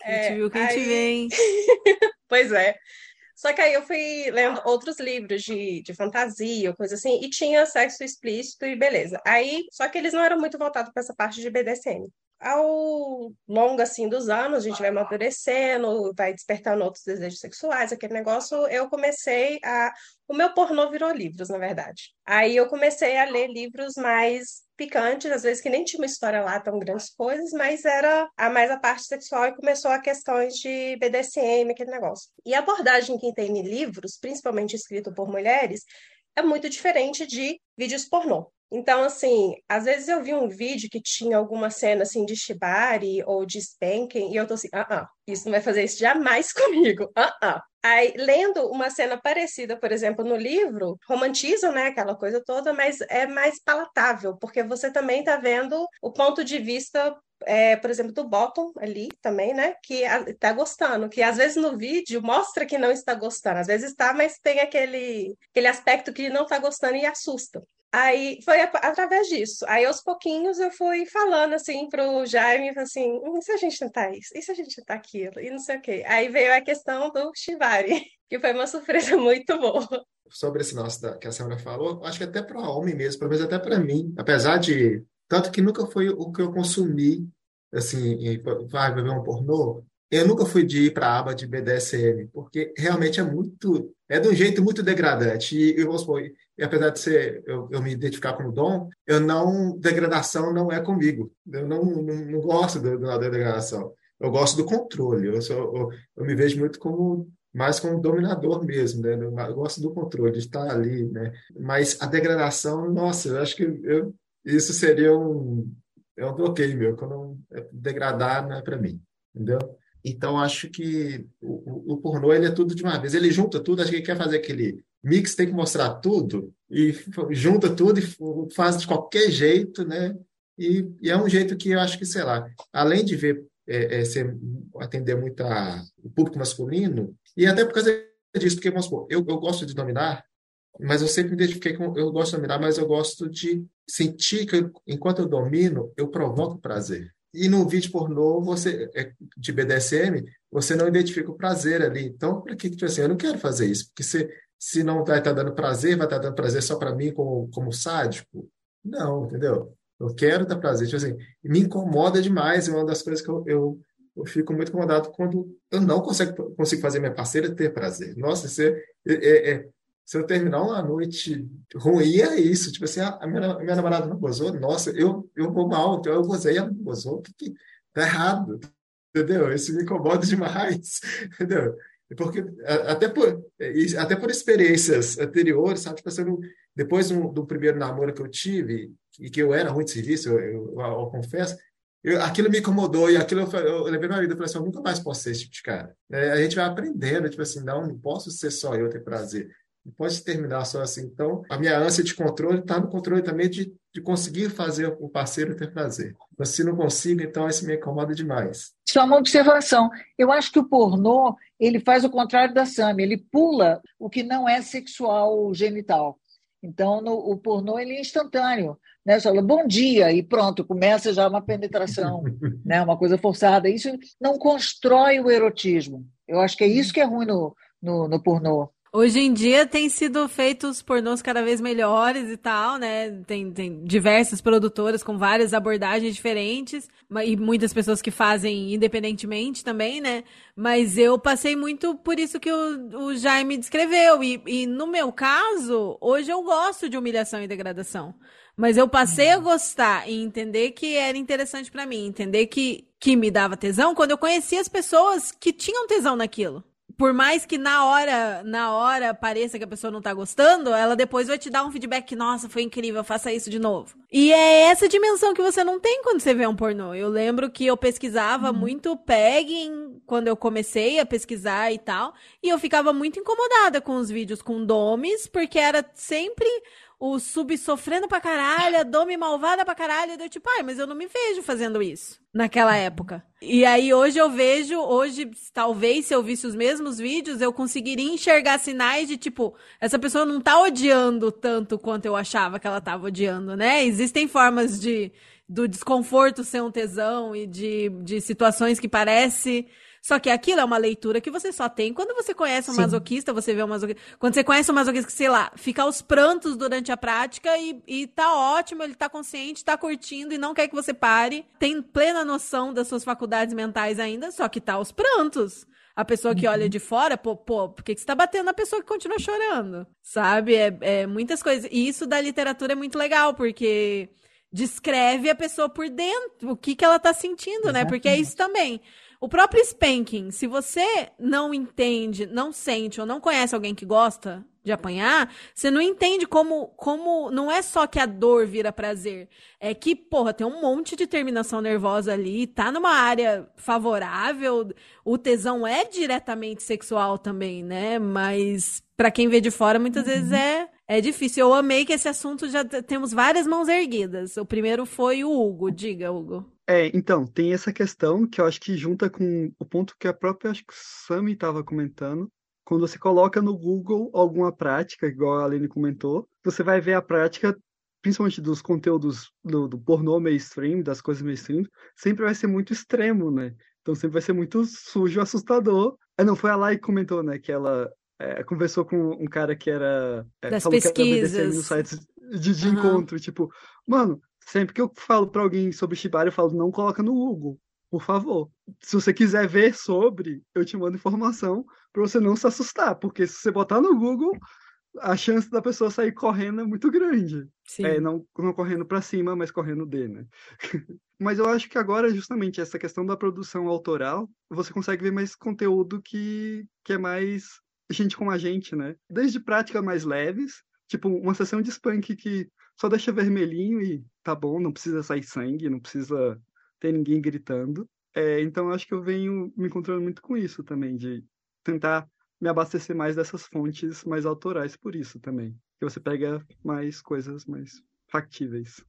Quem é, te viu, quem aí... te vem. pois é. Só que aí eu fui lendo outros livros de, de fantasia, coisa assim, e tinha sexo explícito e beleza. Aí, só que eles não eram muito voltados para essa parte de BDSM. Ao longo, assim, dos anos, a gente vai amadurecendo, vai despertando outros desejos sexuais, aquele negócio, eu comecei a... O meu pornô virou livros, na verdade. Aí eu comecei a ler livros mais picante, às vezes que nem tinha uma história lá tão grandes coisas, mas era a mais a parte sexual e começou a questões de BDSM, aquele negócio. E a abordagem que tem em livros, principalmente escrito por mulheres, é muito diferente de vídeos pornô. Então, assim, às vezes eu vi um vídeo que tinha alguma cena assim de shibari ou de spanking e eu tô assim, ah, ah, isso não vai fazer isso jamais comigo, ah, ah. Aí, lendo uma cena parecida, por exemplo, no livro, romantiza, né, aquela coisa toda, mas é mais palatável, porque você também está vendo o ponto de vista é, por exemplo, do bottom ali também, né? Que está gostando, que às vezes no vídeo mostra que não está gostando, às vezes está, mas tem aquele, aquele aspecto que não está gostando e assusta. Aí foi através disso. Aí aos pouquinhos eu fui falando assim pro Jaime, assim, hum, e se a gente tentar isso? E se a gente tentar aquilo? E não sei o quê. Aí veio a questão do Shivari, que foi uma surpresa muito boa. Sobre esse nosso da, que a senhora falou, acho que até para homem mesmo, pelo menos até para mim, apesar de tanto que nunca foi o que eu consumi assim, vai ver um pornô, eu nunca fui de ir para a aba de BDSM, porque realmente é muito, é de um jeito muito degradante. E, eu, e apesar de ser, eu, eu, me identificar como dom, eu não, degradação não é comigo. Eu não, não, não gosto do, da degradação. Eu gosto do controle. Eu, sou, eu, eu, me vejo muito como mais como dominador mesmo, né? Eu gosto do controle, de estar ali, né? Mas a degradação, nossa, eu acho que eu, isso seria um, é um bloqueio meu, quando degradar não é para mim, entendeu? Então, acho que o, o, pornô ele é tudo de uma vez. Ele junta tudo, acho que ele quer fazer aquele mix, tem que mostrar tudo, e junta tudo e faz de qualquer jeito, né? E, e é um jeito que eu acho que, sei lá, além de ver, é, é, ser, atender muito a, o público masculino, e até por causa disso, porque, vamos supor, eu, eu gosto de dominar, mas eu sempre me identifiquei com, eu gosto de dominar, mas eu gosto de sentir que eu, enquanto eu domino, eu provoco prazer. E no vídeo pornô, você, é, de BDSM, você não identifica o prazer ali. Então, para que, tipo assim, eu não quero fazer isso? Porque se, se não vai estar tá dando prazer, vai estar tá dando prazer só para mim como, como sádico? Não, entendeu? Eu quero dar prazer. Tipo assim, me incomoda demais. É uma das coisas que eu, eu, eu fico muito incomodado quando eu não consigo, consigo fazer minha parceira ter prazer. Nossa, isso é, é, é se eu terminar uma noite ruim, é isso. Tipo assim, a minha, minha namorada não gozou, nossa, eu, eu vou mal, então eu gozei, ela não gozou, porque tá errado, entendeu? Isso me incomoda demais, entendeu? Porque até por, até por experiências anteriores, sabe? Tipo assim, depois do, do, primeiro namoro que eu tive, e que eu era ruim de serviço, eu, eu, eu, confesso, eu, aquilo me incomodou e aquilo eu, eu levei na vida e falei assim, eu nunca mais posso ser esse tipo de cara. É, a gente vai aprendendo, tipo assim, não, não posso ser só eu ter prazer pode terminar só assim. Então, a minha ânsia de controle está no controle também de, de conseguir fazer o parceiro ter prazer. Mas se não consigo, então isso me incomoda demais. Só uma observação. Eu acho que o pornô ele faz o contrário da Sami. Ele pula o que não é sexual genital. Então, no, o pornô ele é instantâneo. Né? Você fala, bom dia, e pronto, começa já uma penetração, né? uma coisa forçada. Isso não constrói o erotismo. Eu acho que é isso que é ruim no, no, no pornô. Hoje em dia tem sido feitos pornôs cada vez melhores e tal, né? Tem, tem diversas produtoras com várias abordagens diferentes e muitas pessoas que fazem independentemente também, né? Mas eu passei muito por isso que o, o Jaime descreveu. E, e no meu caso, hoje eu gosto de humilhação e degradação. Mas eu passei a uhum. gostar e entender que era interessante para mim, entender que, que me dava tesão quando eu conhecia as pessoas que tinham tesão naquilo por mais que na hora, na hora pareça que a pessoa não tá gostando, ela depois vai te dar um feedback, nossa, foi incrível, faça isso de novo. E é essa dimensão que você não tem quando você vê um pornô. Eu lembro que eu pesquisava uhum. muito pegging quando eu comecei a pesquisar e tal, e eu ficava muito incomodada com os vídeos com domes, porque era sempre o sub sofrendo pra caralho, a Domi malvada pra caralho. Eu tipo, ai, mas eu não me vejo fazendo isso naquela época. E aí hoje eu vejo, hoje, talvez se eu visse os mesmos vídeos, eu conseguiria enxergar sinais de tipo, essa pessoa não tá odiando tanto quanto eu achava que ela tava odiando, né? Existem formas de do desconforto ser um tesão e de, de situações que parece só que aquilo é uma leitura que você só tem quando você conhece um Sim. masoquista, você vê um masoquista. Quando você conhece um masoquista que, sei lá, fica aos prantos durante a prática e, e tá ótimo, ele tá consciente, tá curtindo e não quer que você pare. Tem plena noção das suas faculdades mentais ainda, só que tá aos prantos. A pessoa que uhum. olha de fora, pô, pô, por que, que você tá batendo na pessoa que continua chorando? Sabe? É, é muitas coisas. E isso da literatura é muito legal, porque descreve a pessoa por dentro, o que, que ela tá sentindo, né? Porque é isso também. O próprio spanking, se você não entende, não sente ou não conhece alguém que gosta de apanhar, você não entende como, como não é só que a dor vira prazer. É que, porra, tem um monte de terminação nervosa ali, tá numa área favorável, o tesão é diretamente sexual também, né? Mas para quem vê de fora, muitas uhum. vezes é, é difícil. Eu amei que esse assunto já temos várias mãos erguidas. O primeiro foi o Hugo. Diga, Hugo. É, então, tem essa questão que eu acho que junta com o ponto que a própria, acho que o Sami estava comentando. Quando você coloca no Google alguma prática, igual a Aline comentou, você vai ver a prática, principalmente dos conteúdos do, do pornô mainstream, das coisas mainstream, sempre vai ser muito extremo, né? Então sempre vai ser muito sujo, assustador. Ah, não, foi a Lai que comentou, né, que ela é, conversou com um cara que era... É, das pesquisas. Que era nos sites de, de uhum. encontro, tipo, mano, Sempre que eu falo para alguém sobre Shibari, eu falo, não coloca no Google, por favor. Se você quiser ver sobre, eu te mando informação para você não se assustar, porque se você botar no Google, a chance da pessoa sair correndo é muito grande. Sim. É, não, não correndo para cima, mas correndo de, né? mas eu acho que agora, justamente, essa questão da produção autoral, você consegue ver mais conteúdo que, que é mais gente como a gente, né? Desde práticas mais leves, tipo uma sessão de spunk que só deixa vermelhinho e tá bom, não precisa sair sangue, não precisa ter ninguém gritando. É, então acho que eu venho me encontrando muito com isso também, de tentar me abastecer mais dessas fontes mais autorais por isso também. Que você pega mais coisas mais factíveis.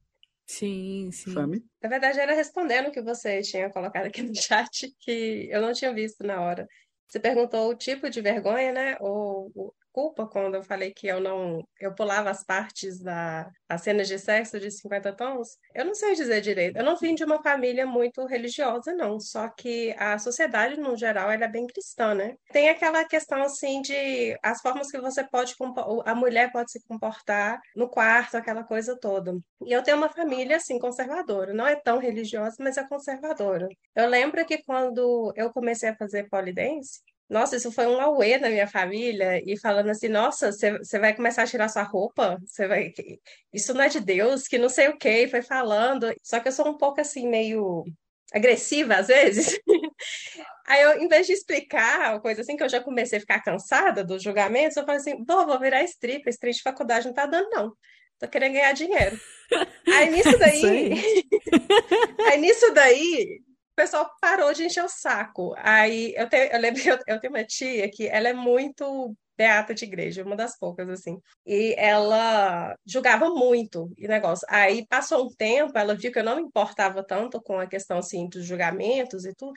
Sim, sim. Sabe? Na verdade, era respondendo o que você tinha colocado aqui no chat, que eu não tinha visto na hora. Você perguntou o tipo de vergonha, né? Ou culpa quando eu falei que eu não eu pulava as partes da as cenas de sexo de 50 tons. Eu não sei dizer direito. Eu não vim de uma família muito religiosa não, só que a sociedade no geral ela é bem cristã, né? Tem aquela questão assim de as formas que você pode a mulher pode se comportar no quarto, aquela coisa toda. E eu tenho uma família assim conservadora, não é tão religiosa, mas é conservadora. Eu lembro que quando eu comecei a fazer polidense, nossa, isso foi um auê na minha família, e falando assim, nossa, você vai começar a tirar sua roupa? Você vai. Isso não é de Deus, que não sei o quê, foi falando. Só que eu sou um pouco assim, meio agressiva às vezes. Aí eu, em vez de explicar uma coisa assim, que eu já comecei a ficar cansada dos julgamentos, eu falei assim, vou, vou virar stripper, strip de faculdade não tá dando, não. Tô querendo ganhar dinheiro. Aí nisso daí. aí nisso daí, pessoal parou de encher o saco. Aí eu, tenho, eu lembro eu, eu tenho uma tia que ela é muito beata de igreja, uma das poucas, assim. E ela julgava muito o negócio. Aí passou um tempo, ela viu que eu não me importava tanto com a questão, assim, dos julgamentos e tudo.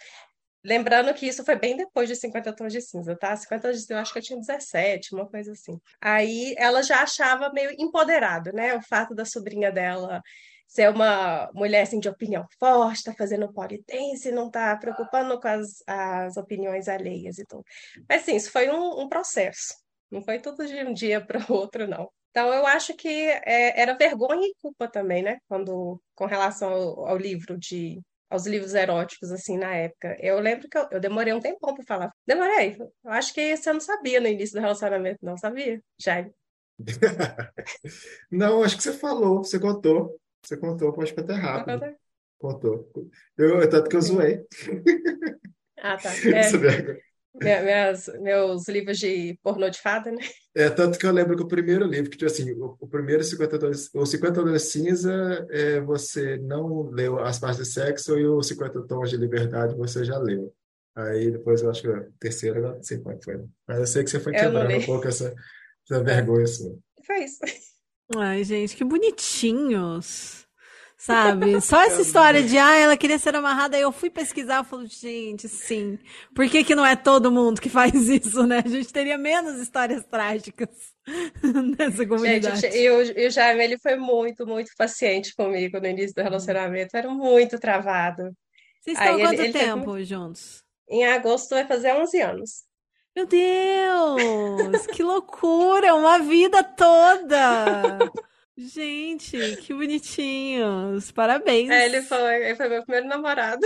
Lembrando que isso foi bem depois de 50 tons de cinza, tá? 50 tons de cinza, eu acho que eu tinha 17, uma coisa assim. Aí ela já achava meio empoderado, né? O fato da sobrinha dela ser uma mulher assim, de opinião forte, está fazendo polidense, não está preocupando com as, as opiniões alheias e tudo. Mas sim, isso foi um, um processo. Não foi tudo de um dia para o outro, não. Então, eu acho que é, era vergonha e culpa também, né? Quando, com relação ao, ao, livro de aos livros eróticos, assim, na época. Eu lembro que eu, eu demorei um tempão para falar. Demorei. Eu acho que você não sabia no início do relacionamento, não sabia, Jaime? não, acho que você falou, você contou. Você contou, pode até rápido. Contou. Eu, tanto que eu zoei. Ah, tá. É, minhas, meus livros de pornô de fada, né? É, tanto que eu lembro que o primeiro livro, que tipo assim, o, o primeiro 50 tons, o 50 tons cinza, é, você não leu as partes de sexo e o 50 tons de liberdade você já leu. Aí depois eu acho que o terceiro, não sei qual foi. Mas eu sei que você foi quebrando um pouco essa, essa vergonha sua. Foi isso. Ai, gente, que bonitinhos. Sabe? Só essa história de, ah, ela queria ser amarrada, aí eu fui pesquisar e falei, gente, sim. Por que, que não é todo mundo que faz isso, né? A gente teria menos histórias trágicas nessa comunidade. Gente, e o, e o Jaime, ele foi muito, muito paciente comigo no início do relacionamento. Era muito travado. Vocês estão há quanto ele, tempo ele juntos? Em agosto vai fazer 11 anos. Meu Deus! que loucura! Uma vida toda! Gente, que bonitinhos. Parabéns. É, ele foi, ele foi meu primeiro namorado.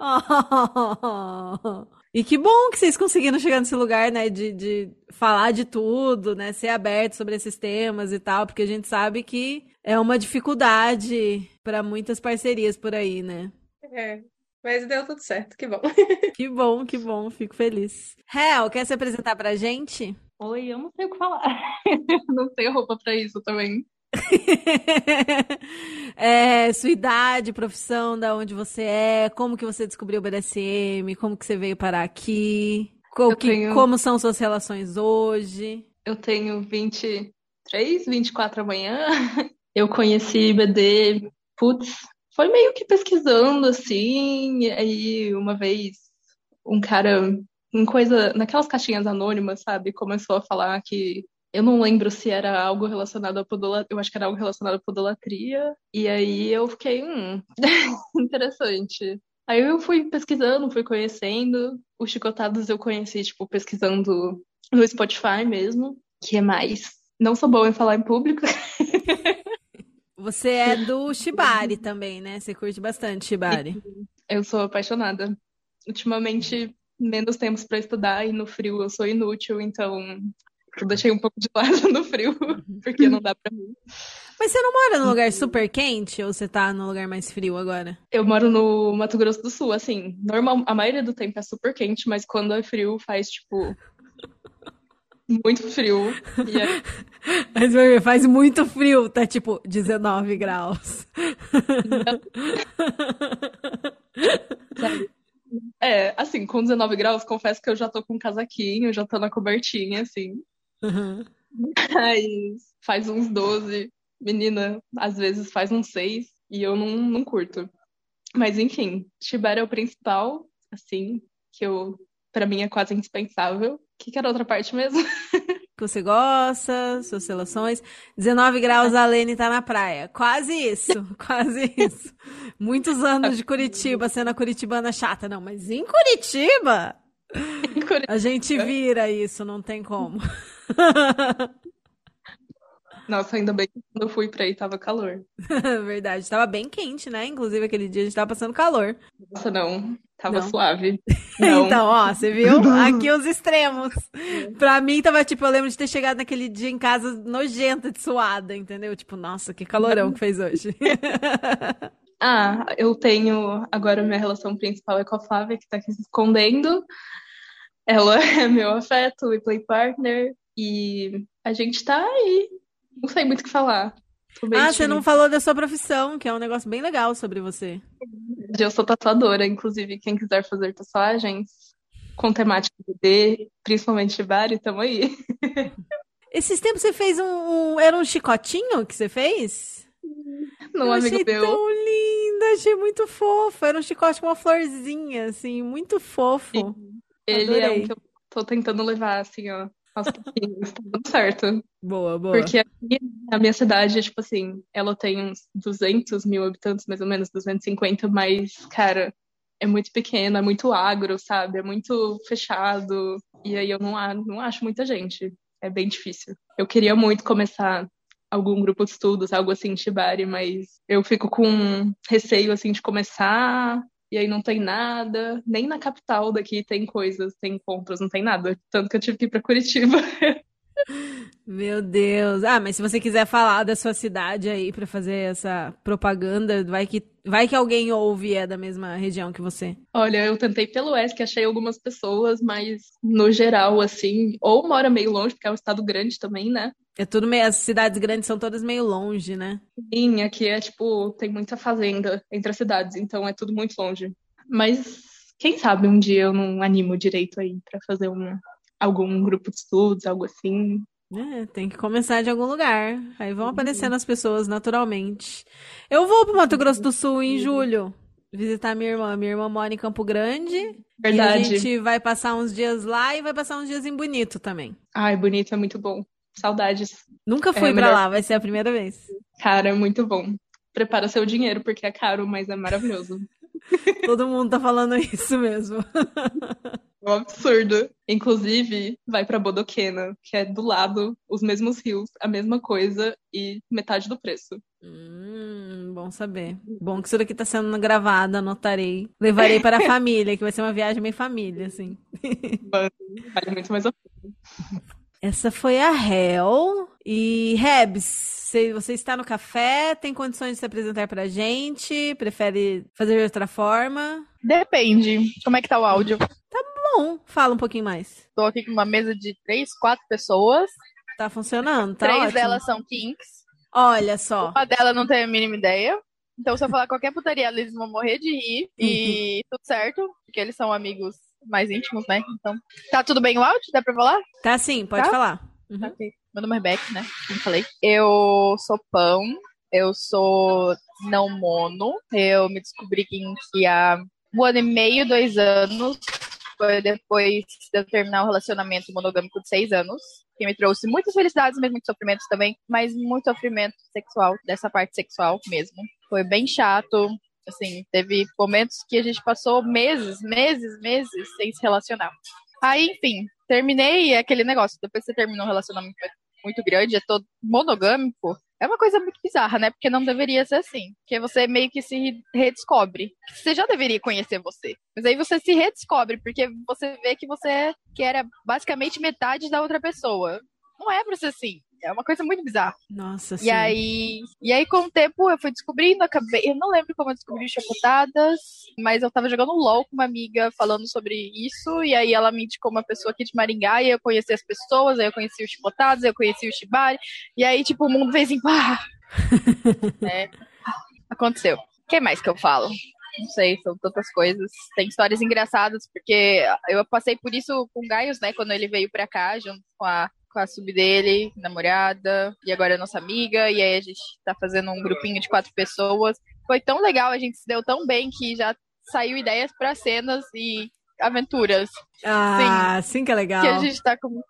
Oh. E que bom que vocês conseguiram chegar nesse lugar, né, de, de falar de tudo, né, ser aberto sobre esses temas e tal, porque a gente sabe que é uma dificuldade para muitas parcerias por aí, né? É, mas deu tudo certo, que bom. Que bom, que bom, fico feliz. Hel, quer se apresentar pra gente? Oi, eu não sei o que falar. não tenho roupa pra isso também. É, sua idade, profissão, da onde você é, como que você descobriu o BDSM, como que você veio parar aqui, co- que- tenho- como são suas relações hoje. Eu tenho 23, 24 amanhã. Eu conheci BD, putz, foi meio que pesquisando assim, aí uma vez um cara em coisa, naquelas caixinhas anônimas, sabe, começou a falar que eu não lembro se era algo relacionado a podolatria, eu acho que era algo relacionado a podolatria, e aí eu fiquei, hum, interessante. Aí eu fui pesquisando, fui conhecendo. Os Chicotados eu conheci, tipo, pesquisando no Spotify mesmo, que é mais. Não sou boa em falar em público. Você é do Shibari também, né? Você curte bastante Shibari. Eu sou apaixonada. Ultimamente, menos tempos para estudar e no frio eu sou inútil, então eu deixei um pouco de lado no frio, porque não dá pra mim. Mas você não mora num lugar super quente ou você tá num lugar mais frio agora? Eu moro no Mato Grosso do Sul, assim, normal, a maioria do tempo é super quente, mas quando é frio faz, tipo, muito frio. E é- Mas ver, faz muito frio, tá tipo 19 graus. É, assim, com 19 graus, confesso que eu já tô com um casaquinho, já tô na cobertinha, assim. Uhum. Mas faz uns 12, menina, às vezes faz uns 6, e eu não, não curto. Mas enfim, Shibari é o principal, assim, que eu, pra mim é quase indispensável. O que que era a outra parte mesmo? Que você gosta, suas relações. 19 graus, a Lene tá na praia. Quase isso, quase isso. Muitos anos de Curitiba, sendo a curitibana chata. Não, mas em Curitiba, a gente vira isso, não tem como. Nossa, ainda bem que quando eu fui pra aí tava calor. Verdade, tava bem quente, né? Inclusive aquele dia a gente tava passando calor. Nossa, não, tava Não. suave. Não. Então, ó, você viu? Aqui os extremos. Pra mim, tava tipo, eu lembro de ter chegado naquele dia em casa nojenta, de suada, entendeu? Tipo, nossa, que calorão que fez hoje. Ah, eu tenho agora minha relação principal é com a Flávia, que tá aqui se escondendo. Ela é meu afeto e play partner, e a gente tá aí. Não sei muito o que falar. Ah, você não falou da sua profissão, que é um negócio bem legal sobre você. Eu sou tatuadora, inclusive, quem quiser fazer tatuagens com temática BD, principalmente Shibari, tamo aí. Esses tempos você fez um, um- Era um chicotinho que você fez? Num Eu amigo achei meu. tão lindo, achei muito fofo. Era um chicote com uma florzinha, assim, muito fofo. Ele é Adorei. um que eu tô tentando levar, assim, ó, aos pouquinhos. Tá dando certo. Boa, boa. Porque aqui na minha cidade, tipo assim, ela tem uns 200 mil habitantes, mais ou menos, 250, mas, cara, é muito pequeno, é muito agro, sabe? É muito fechado. E aí eu não, não acho muita gente. É bem difícil. Eu queria muito começar algum grupo de estudos, algo assim, em Shibari, mas eu fico com receio, assim, de começar. E aí não tem nada, nem na capital daqui tem coisas, tem encontros, não tem nada. Tanto que eu tive que ir pra Curitiba. Meu Deus. Ah, mas se você quiser falar da sua cidade aí pra fazer essa propaganda, vai que vai que alguém ouve e é da mesma região que você. Olha, eu tentei pelo ESC, achei algumas pessoas, mas no geral, assim, ou mora meio longe, porque é um estado grande também, né? É tudo meio, as cidades grandes são todas meio longe, né? Sim, aqui é tipo, tem muita fazenda entre as cidades, então é tudo muito longe. Mas quem sabe um dia eu não animo direito aí pra fazer um, algum grupo de estudos, algo assim. É, tem que começar de algum lugar. Aí vão aparecendo as pessoas naturalmente. Eu vou pro Mato Grosso do Sul em julho visitar minha irmã. Minha irmã mora em Campo Grande. E a Verdade. gente vai passar uns dias lá e vai passar uns dias em Bonito também. Ai, bonito, é muito bom. Saudades. Nunca É fui pra melhor- lá, vai ser a primeira vez. Cara, é muito bom. Prepara seu dinheiro, porque é caro, mas é maravilhoso. Todo mundo tá falando isso mesmo. É um absurdo. Inclusive, vai pra Bodoquena, que é do lado, os mesmos rios, a mesma coisa e metade do preço. Hum, bom saber. Bom que isso daqui tá sendo gravado, anotarei. Levarei para a família, que vai ser uma viagem meio família, assim. Vale muito mais a pena. Essa foi a Hel. E Rebs, você, você está no café? Tem condições de se apresentar pra gente? Prefere fazer de outra forma? Depende. Como é que tá o áudio? Tá bom, fala um pouquinho mais. Tô aqui com uma mesa de três, quatro pessoas. Tá funcionando, tá Três ótimo. delas são kinks. Olha só. Uma delas não tem a mínima ideia. Então, se eu falar qualquer putaria, eles vão morrer de rir. E tudo certo, porque eles são amigos mais íntimos, né? Então, tá tudo bem o áudio? Dá pra falar? Tá sim, pode Tá? falar. Uhum. Ok. Meu nome é Rebeca, né? Como falei. Eu sou pão. Eu sou não mono. Eu me descobri que há um ano e meio, dois anos. Foi depois de eu terminar um relacionamento monogâmico de seis anos. Que me trouxe muitas felicidades, mas muitos sofrimentos também. Mas muito sofrimento sexual, dessa parte sexual mesmo. Foi bem chato. Assim, teve momentos que a gente passou meses, meses, meses sem se relacionar. Aí, enfim, terminei aquele negócio. Depois que você terminou um relacionamento muito grande, é todo monogâmico, é uma coisa muito bizarra, né? Porque não deveria ser assim. Porque você meio que se redescobre. Você já deveria conhecer você. Mas aí você se redescobre, porque você vê que você é, que era basicamente metade da outra pessoa. Não é pra ser assim. É uma coisa muito bizarra. Nossa, E sim. aí, e aí, com o tempo, eu fui descobrindo, acabei. Eu não lembro como eu descobri o Chapotadas, mas eu tava jogando LOL com uma amiga falando sobre isso, e aí ela me indicou uma pessoa aqui de Maringá, e eu conheci as pessoas, aí eu conheci o Chapotadas, eu conheci o Shibari, e aí, tipo, o mundo fez assim, pá! né? Aconteceu. O que mais que eu falo? Não sei, são tantas coisas. Tem histórias engraçadas, porque eu passei por isso com o Gaius, né? Quando ele veio pra cá, junto com a, com a sub dele, namorada, e agora é nossa amiga, e aí a gente tá fazendo um grupinho de quatro pessoas. Foi tão legal, a gente se deu tão bem que já saiu ideias pra cenas e aventuras. Ah, sim que é legal. Que a gente tá com.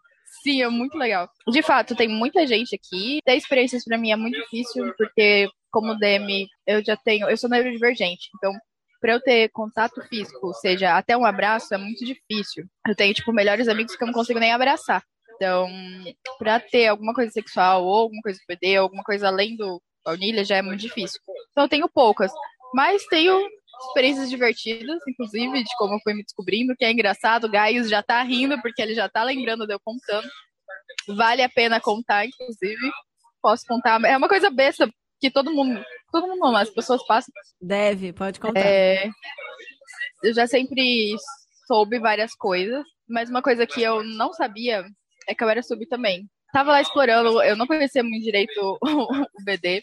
Sim, é muito legal. De fato, tem muita gente aqui. Ter experiências pra mim é muito difícil, porque, como DM, eu já tenho. Eu sou neurodivergente, então. Pra eu ter contato físico, ou seja, até um abraço, é muito difícil. Eu tenho, tipo, melhores amigos que eu não consigo nem abraçar. Então, pra ter alguma coisa sexual, ou alguma coisa do PD, alguma coisa além do baunilha, já é muito difícil. Então, eu tenho poucas. Mas tenho experiências divertidas, inclusive, de como eu fui me descobrindo, que é engraçado. O Gaius já tá rindo, porque ele já tá lembrando de eu contando. Vale a pena contar, inclusive. Posso contar. É uma coisa besta que todo mundo, todo mundo não, as pessoas passam. Deve, pode contar. É, eu já sempre soube várias coisas, mas uma coisa que eu não sabia é que eu era sub também. Tava lá explorando, eu não conhecia muito direito o BD,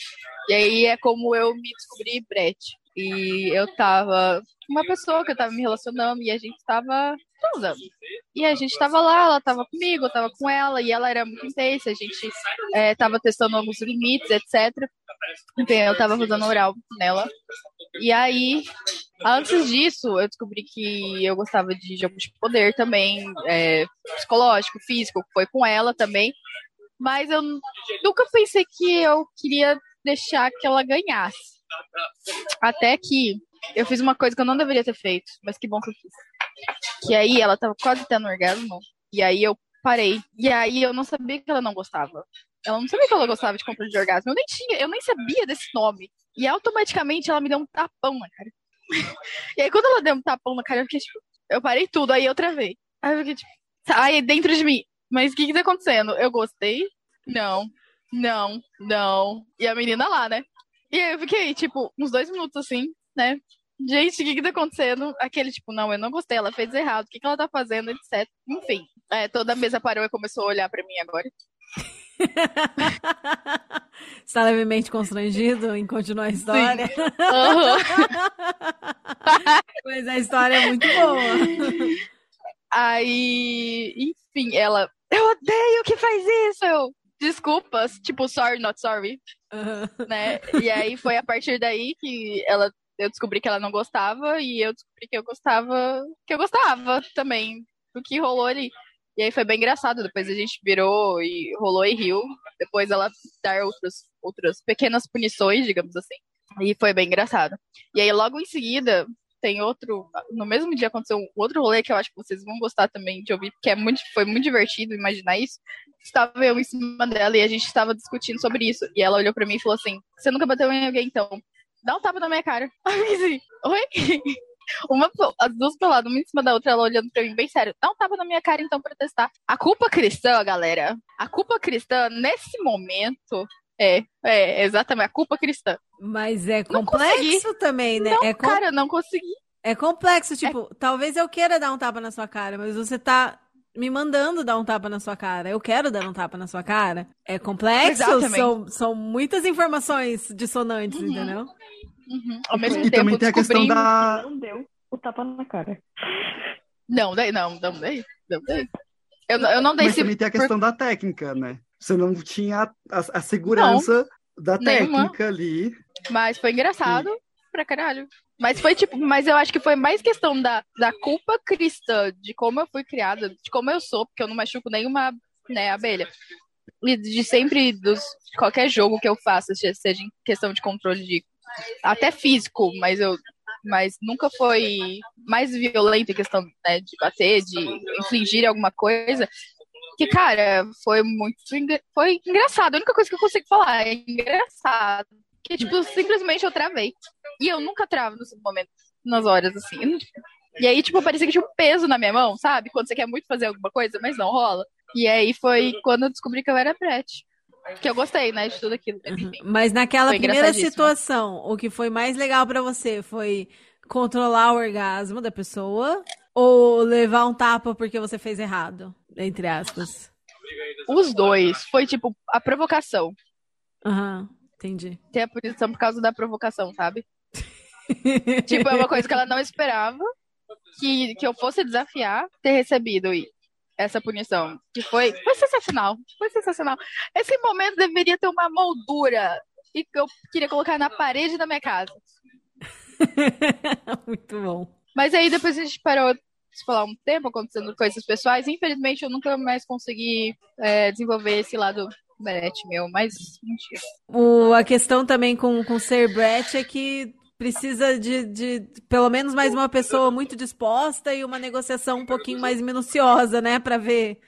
e aí é como eu me descobri Brett. E eu tava com uma pessoa que eu tava me relacionando e a gente tava transando. E a gente tava lá, ela tava comigo, eu tava com ela, e ela era muito intensa, a gente é, tava testando alguns limites, etc. Então eu tava fazendo oral nela. E aí, antes disso, eu descobri que eu gostava de jogos de poder também, é, psicológico, físico, foi com ela também. Mas eu nunca pensei que eu queria deixar que ela ganhasse. Até que eu fiz uma coisa que eu não deveria ter feito, mas que bom que eu fiz. Que aí ela tava quase tendo orgasmo, e aí eu parei. E aí eu não sabia que ela não gostava. Ela não sabia que ela gostava de controle de orgasmo. Eu nem tinha, eu nem sabia desse nome. E automaticamente ela me deu um tapão na cara. E aí quando ela deu um tapão na cara, eu fiquei tipo, eu parei tudo, aí eu travei. Aí eu fiquei tipo, aí dentro de mim, mas o que que tá acontecendo? Eu gostei? Não, não, não. E a menina lá, né? E aí eu fiquei, tipo, uns dois minutos assim, né? Gente, o que que tá acontecendo? Aquele, tipo, não, eu não gostei, ela fez errado, o que que ela tá fazendo, etc. Enfim, é, toda a mesa parou e começou a olhar pra mim agora. Está levemente constrangido em continuar a história? Aham. Mas a história é muito boa. Aí, enfim, ela, eu odeio que faz isso, eu, desculpas, tipo, sorry, not sorry, né? E aí foi a partir daí que ela, eu descobri que ela não gostava e eu descobri que eu gostava, que eu gostava também do que rolou ali. E aí foi bem engraçado, depois a gente virou e rolou e riu, depois ela dar outros, outras pequenas punições, digamos assim. E foi bem engraçado. E aí logo em seguida tem outro. No mesmo dia aconteceu um outro rolê que eu acho que vocês vão gostar também de ouvir, porque é muito, foi muito divertido imaginar isso. Estava eu em cima dela e a gente estava discutindo sobre isso. E ela olhou pra mim e falou assim: Você nunca bateu em alguém, então? Dá um tapa na minha cara. Aí assim, oi? Uma, as duas lado, uma em cima da outra, ela olhando pra mim bem sério. Dá um tapa na minha cara, então, pra testar. A culpa cristã, galera, a culpa cristã, nesse momento, é, é, exatamente, a culpa cristã. Mas é complexo também, né? Não, é com- cara, não consegui. É complexo, tipo, talvez eu queira dar um tapa na sua cara, mas você tá me mandando dar um tapa na sua cara. Eu quero dar um tapa na sua cara. É complexo, Exatamente. são, são muitas informações dissonantes, entendeu? Uhum. Ao mesmo E tempo, também tem a questão descobrindo- da. Não deu o tapa na cara. Não, daí não, não dei. Não dei. Eu, não- eu não dei Mas também tem a questão da técnica, né? Você não tinha a, a- a segurança da nenhuma. técnica ali. Mas foi engraçado pra caralho. Mas foi tipo, mas eu acho que foi mais questão da, da culpa cristã, de como eu fui criada, de como eu sou, porque eu não machuco nenhuma né, abelha. E de sempre, dos, de qualquer jogo que eu faça, se- seja em questão de controle de. Até físico, mas eu. Mas nunca foi mais violento em questão né, de bater, de infligir alguma coisa. Que, cara, foi muito. Foi engraçado. A única coisa que eu consigo falar é engraçado. Que, tipo, simplesmente eu travei. E eu nunca travo nesse momento, nas horas, assim. E aí, tipo, parecia que tinha um peso na minha mão, sabe? Quando você quer muito fazer alguma coisa, mas não rola. E aí foi quando eu descobri que eu era prete. Que eu gostei, né, de tudo aquilo. Mas, enfim. Mas naquela primeira situação, o que foi mais legal pra você foi controlar o orgasmo da pessoa ou levar um tapa porque você fez errado, entre aspas? Os dois. Foi, tipo, a provocação. Aham, entendi. Ter a punição por causa da provocação, sabe? tipo, é uma coisa que ela não esperava que, que eu fosse desafiar ter recebido e essa punição. Que foi, foi sensacional. Foi sensacional. Esse momento deveria ter uma moldura e que eu queria colocar na parede da minha casa. Muito bom. Mas aí depois a gente parou de falar um tempo acontecendo coisas pessoais. Infelizmente eu nunca mais consegui é, desenvolver esse lado Brett meu, mas dia. O, a questão também com, com ser Brett é que precisa de, de pelo menos mais uma pessoa muito disposta e uma negociação um pouquinho mais minuciosa, né? Pra ver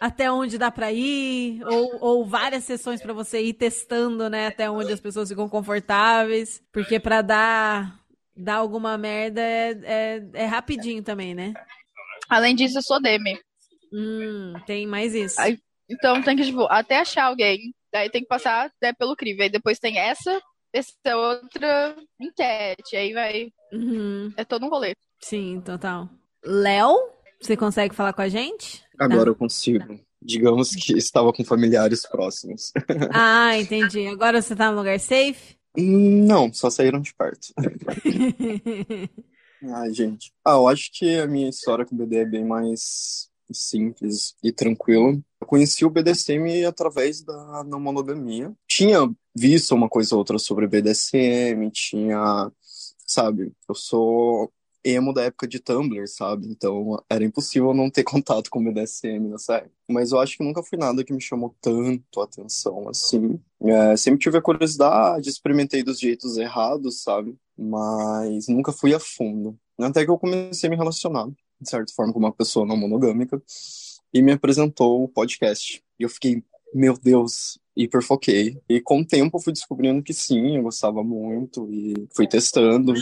até onde dá pra ir, ou, ou várias sessões pra você ir testando, né? Até onde as pessoas ficam confortáveis. Porque pra dar, dar alguma merda é, é, é rapidinho também, né? Além disso, eu sou Demi. Hum, tem mais isso. Aí, então tem que, tipo, até achar alguém. Daí tem que passar né, pelo crivo. Aí depois tem essa, essa outra enquete. Aí vai. Uhum. É todo um rolê. Sim, total. Léo, você consegue falar com a gente? Agora eu consigo. Digamos que estava com familiares próximos. Ah, entendi. Agora você tá no lugar safe? Não, só saíram de perto. Ai, gente. Ah, eu acho que a minha história com o BD é bem mais simples e tranquila. Eu conheci o BDSM através da não monogamia. Tinha visto uma coisa ou outra sobre BDSM, tinha, sabe, eu sou emo da época de Tumblr, sabe? Então era impossível não ter contato com BDSM nessa época. Mas eu acho que nunca foi nada que me chamou tanto a atenção assim. É, sempre tive a curiosidade, experimentei dos jeitos errados, sabe? Mas nunca fui a fundo. Até que eu comecei a me relacionar, de certa forma, com uma pessoa não monogâmica e me apresentou o podcast. E eu fiquei, meu Deus, hiperfoquei. E com o tempo eu fui descobrindo que sim, eu gostava muito e fui testando,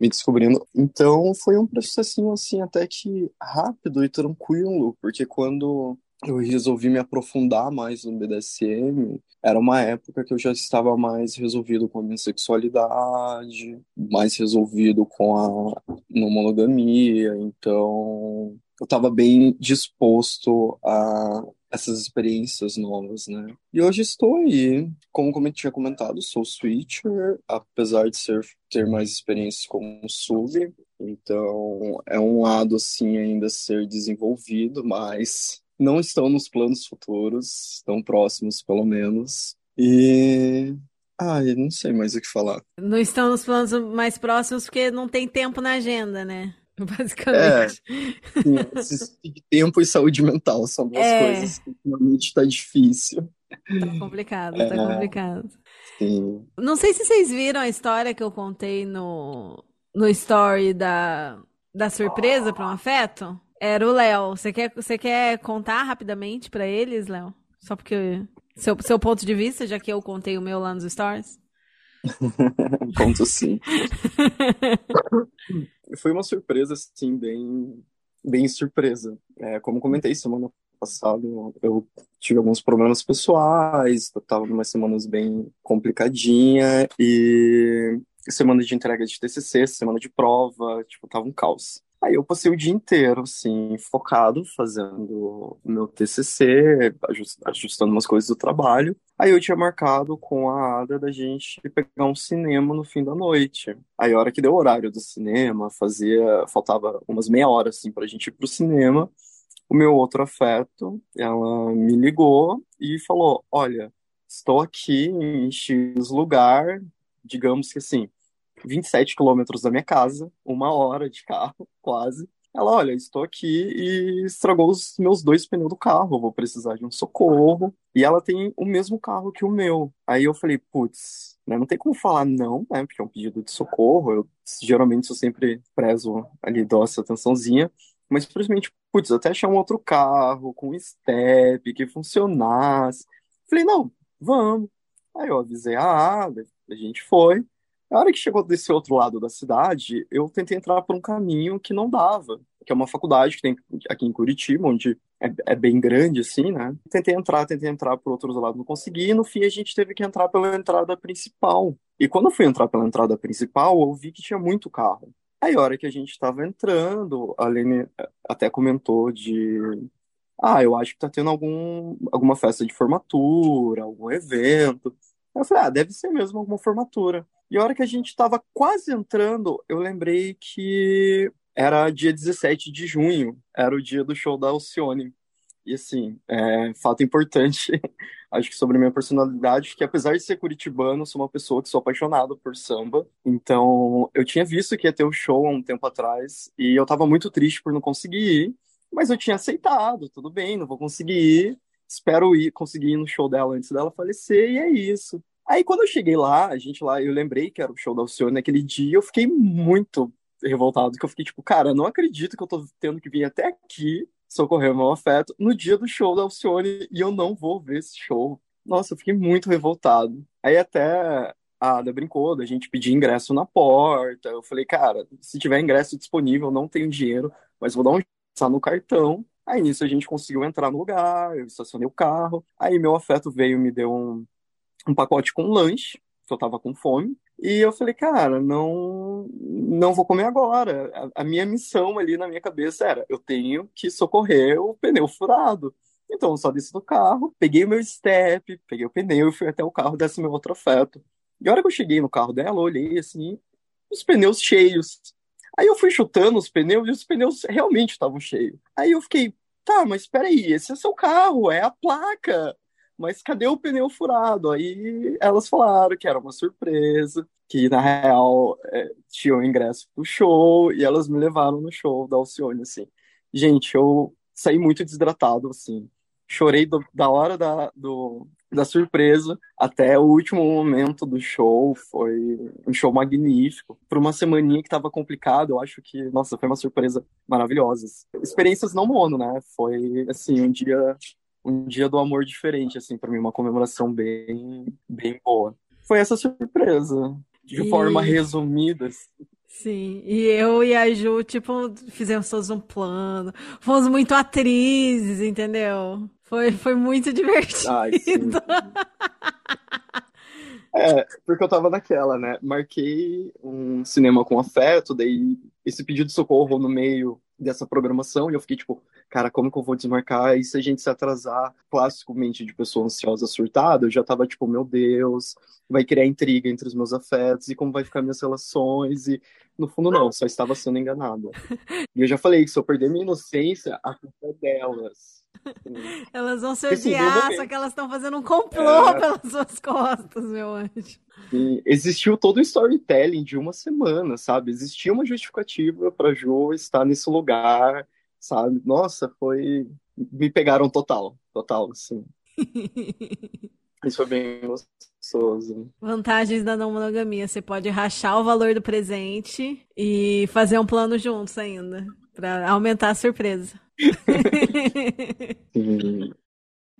me descobrindo. Então foi um processinho assim até que rápido e tranquilo, porque quando eu resolvi me aprofundar mais no BDSM, era uma época que eu já estava mais resolvido com a minha sexualidade, mais resolvido com a monogamia, então eu estava bem disposto a essas experiências novas, né? E hoje estou aí, como eu tinha comentado, sou switcher, apesar de ser ter mais experiências como sub, então é um lado assim ainda ser desenvolvido, mas não estão nos planos futuros, estão próximos pelo menos. E ah, eu não sei mais o que falar. Não estão nos planos mais próximos porque não tem tempo na agenda, né? É, Basicamente. sim, esses- tempo e saúde mental são duas É. coisas que ultimamente tá difícil. Tá complicado, tá É. complicado. Sim. Não sei se vocês viram a história que eu contei no, no story da, da surpresa para um afeto era o Léo. Você quer, você quer contar rapidamente para eles, Léo? Só porque seu, seu ponto de vista, já que eu contei o meu lá nos stories? Conto sim. Foi uma surpresa, assim, bem, bem surpresa. É, como comentei semana passada, eu tive alguns problemas pessoais, eu tava numa semanas bem complicadinha e semana de entrega de TCC, semana de prova, tipo, tava um caos. Aí eu passei o dia inteiro, assim, focado, fazendo meu TCC, ajustando umas coisas do trabalho. Aí eu tinha marcado com a Ada da gente pegar um cinema no fim da noite. Aí a hora que deu o horário do cinema, fazia, faltava umas meia hora, assim, pra gente ir pro cinema. O meu outro afeto, ela me ligou e falou, olha, estou aqui em X lugar, digamos que assim, 27 quilômetros da minha casa, uma hora de carro, quase. Ela, olha, estou aqui e estragou os meus dois pneus do carro, vou precisar de um socorro. E ela tem o mesmo carro que o meu. Aí eu falei, putz, né, não tem como falar não, né, porque é um pedido de socorro. Eu geralmente eu sempre prezo ali, dou essa atençãozinha. Mas simplesmente, putz, até achar um outro carro com step que funcionasse. Falei, não, vamos. Aí eu avisei a Ada, a gente foi. A hora que chegou desse outro lado da cidade, eu tentei entrar por um caminho que não dava, que é uma faculdade que tem aqui em Curitiba, onde é, é bem grande, assim, né? Tentei entrar, tentei entrar por outro lado, não consegui, e no fim a gente teve que entrar pela entrada principal. E quando eu fui entrar pela entrada principal, eu vi que tinha muito carro. Aí, a hora que a gente estava entrando, a Lene até comentou de. Ah, eu acho que tá tendo algum, alguma festa de formatura, algum evento. Eu falei, ah, deve ser mesmo alguma formatura. E a hora que a gente estava quase entrando, eu lembrei que era dia 17 de junho, era o dia do show da Alcione. E assim, é, fato importante, acho que sobre minha personalidade, que apesar de ser curitibano, sou uma pessoa que sou apaixonada por samba. Então, eu tinha visto que ia ter o show há um tempo atrás e eu tava muito triste por não conseguir ir, mas eu tinha aceitado, tudo bem, não vou conseguir ir, espero ir, conseguir ir no show dela antes dela falecer e é isso. Aí quando eu cheguei lá, a gente lá, eu lembrei que era o show da Alcione naquele dia, eu fiquei muito revoltado, que eu fiquei tipo, cara, não acredito que eu tô tendo que vir até aqui socorrer o meu afeto no dia do show da Alcione e eu não vou ver esse show. Nossa, eu fiquei muito revoltado. Aí até a Ada brincou da gente pedir ingresso na porta. Eu falei, cara, se tiver ingresso disponível, não tenho dinheiro, mas vou dar um no cartão. Aí nisso a gente conseguiu entrar no lugar, eu estacionei o carro. Aí meu afeto veio me deu um, um pacote com lanche, eu tava com fome. E eu falei, cara, não, não vou comer agora. A, a, minha missão ali na minha cabeça era, eu tenho que socorrer o pneu furado. Então eu só desci do carro, peguei o meu step, peguei o pneu e fui até o carro desse meu outro afeto. E a hora que eu cheguei no carro dela, eu olhei assim, os pneus cheios. Aí eu fui chutando os pneus e os pneus realmente estavam cheios. Aí eu fiquei, tá, mas peraí, esse é seu carro, é a placa mas cadê o pneu furado? Aí elas falaram que era uma surpresa, que na real é, tinha um ingresso pro show, e elas me levaram no show da Alcione, assim. Gente, eu saí muito desidratado, assim. Chorei do, da hora da, do, da surpresa até o último momento do show. Foi um show magnífico. Por uma semaninha que estava complicado, eu acho que, nossa, foi uma surpresa maravilhosa. Experiências não mono, né? Foi, assim, um dia um dia do amor diferente, assim, para mim, uma comemoração bem, bem boa. Foi essa surpresa, de e... forma resumida. Assim. Sim, e eu e a Ju, tipo, fizemos todos um plano, fomos muito atrizes, entendeu? Foi, foi muito divertido. Ai, sim. É, porque eu tava naquela, né? Marquei um cinema com afeto, daí esse pedido de socorro no meio dessa programação, e eu fiquei tipo, cara, como que eu vou desmarcar? E se a gente se atrasar, classicamente de pessoa ansiosa surtada, eu já tava tipo, meu Deus, vai criar intriga entre os meus afetos, e como vai ficar minhas relações, e no fundo não, só estava sendo enganada. E eu já falei que se eu perder minha inocência, a culpa é delas. Elas vão se odiar, só que elas estão fazendo um complô é... pelas suas costas, meu anjo. E existiu todo um storytelling de uma semana, sabe? Existia uma justificativa para Jo estar nesse lugar, sabe? Nossa, foi. Me pegaram total, total, assim. Isso foi bem gostoso. Vantagens da não monogamia. Você pode rachar o valor do presente e fazer um plano juntos ainda. Pra aumentar a surpresa. Sim.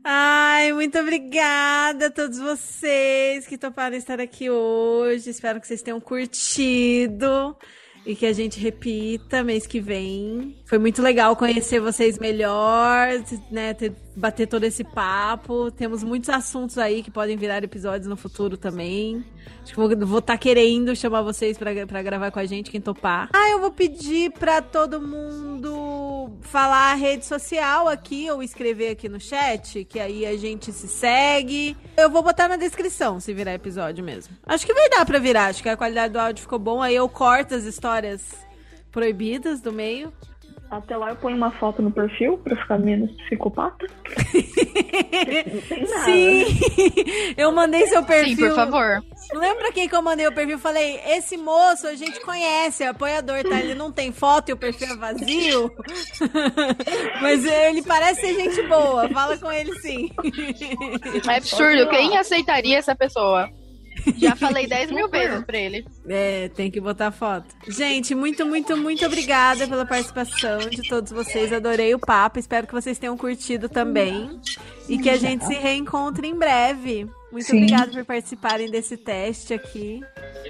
Ai, muito obrigada a todos vocês que toparam estar aqui hoje. Espero que vocês tenham curtido e que a gente repita mês que vem. Foi muito legal conhecer vocês melhor, né? Ter, bater todo esse papo. Temos muitos assuntos aí que podem virar episódios no futuro também. Acho que vou estar tá querendo chamar vocês para gravar com a gente, quem topar. Ah, eu vou pedir para todo mundo falar a rede social aqui ou escrever aqui no chat, que aí a gente se segue. Eu vou botar na descrição se virar episódio mesmo. Acho que vai dar para virar, acho que a qualidade do áudio ficou bom. Aí eu corto as histórias proibidas do meio. Até lá eu ponho uma foto no perfil pra ficar menos psicopata. Sim! Eu mandei seu perfil. Sim, por favor. Lembra quem que eu mandei o perfil? Falei, esse moço a gente conhece, é apoiador, tá? Ele não tem foto e o perfil é vazio. Mas ele parece ser gente boa. Fala com ele sim. É absurdo. Quem aceitaria essa pessoa? Já falei 10 mil vezes pra ele. É, tem que botar foto. Gente, muito, muito, muito obrigada pela participação de todos vocês. Adorei o papo. Espero que vocês tenham curtido também. E que a gente se reencontre em breve. Muito Sim. obrigada por participarem desse teste aqui.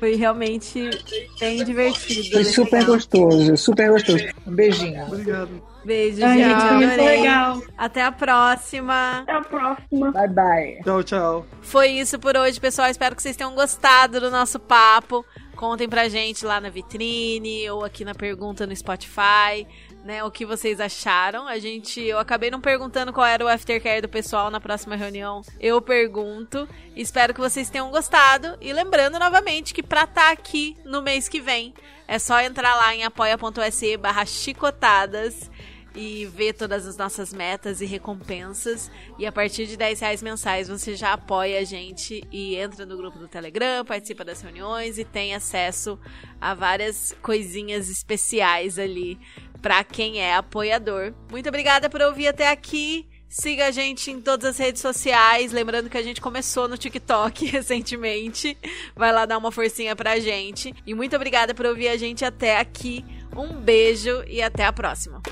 Foi realmente bem divertido. Foi super legal. gostoso, super gostoso. Um beijinho. Obrigado. Beijo, Ai, gente. gente, foi muito legal. Até a próxima. Até a próxima. Bye, bye. Tchau, tchau. Foi isso por hoje, pessoal. Espero que vocês tenham gostado do nosso papo. Contem pra gente lá na vitrine ou aqui na pergunta no Spotify, né? O que vocês acharam. A gente, eu acabei não perguntando qual era o aftercare do pessoal na próxima reunião. Eu pergunto. Espero que vocês tenham gostado. E lembrando novamente que pra estar aqui no mês que vem, é só entrar lá em apoia.se barra chicotadas e ver todas as nossas metas e recompensas. E a partir de 10 reais mensais você já apoia a gente e entra no grupo do Telegram, participa das reuniões e tem acesso a várias coisinhas especiais ali para quem é apoiador. Muito obrigada por ouvir até aqui. Siga a gente em todas as redes sociais. Lembrando que a gente começou no TikTok recentemente. Vai lá dar uma forcinha pra gente. E muito obrigada por ouvir a gente até aqui. Um beijo e até a próxima.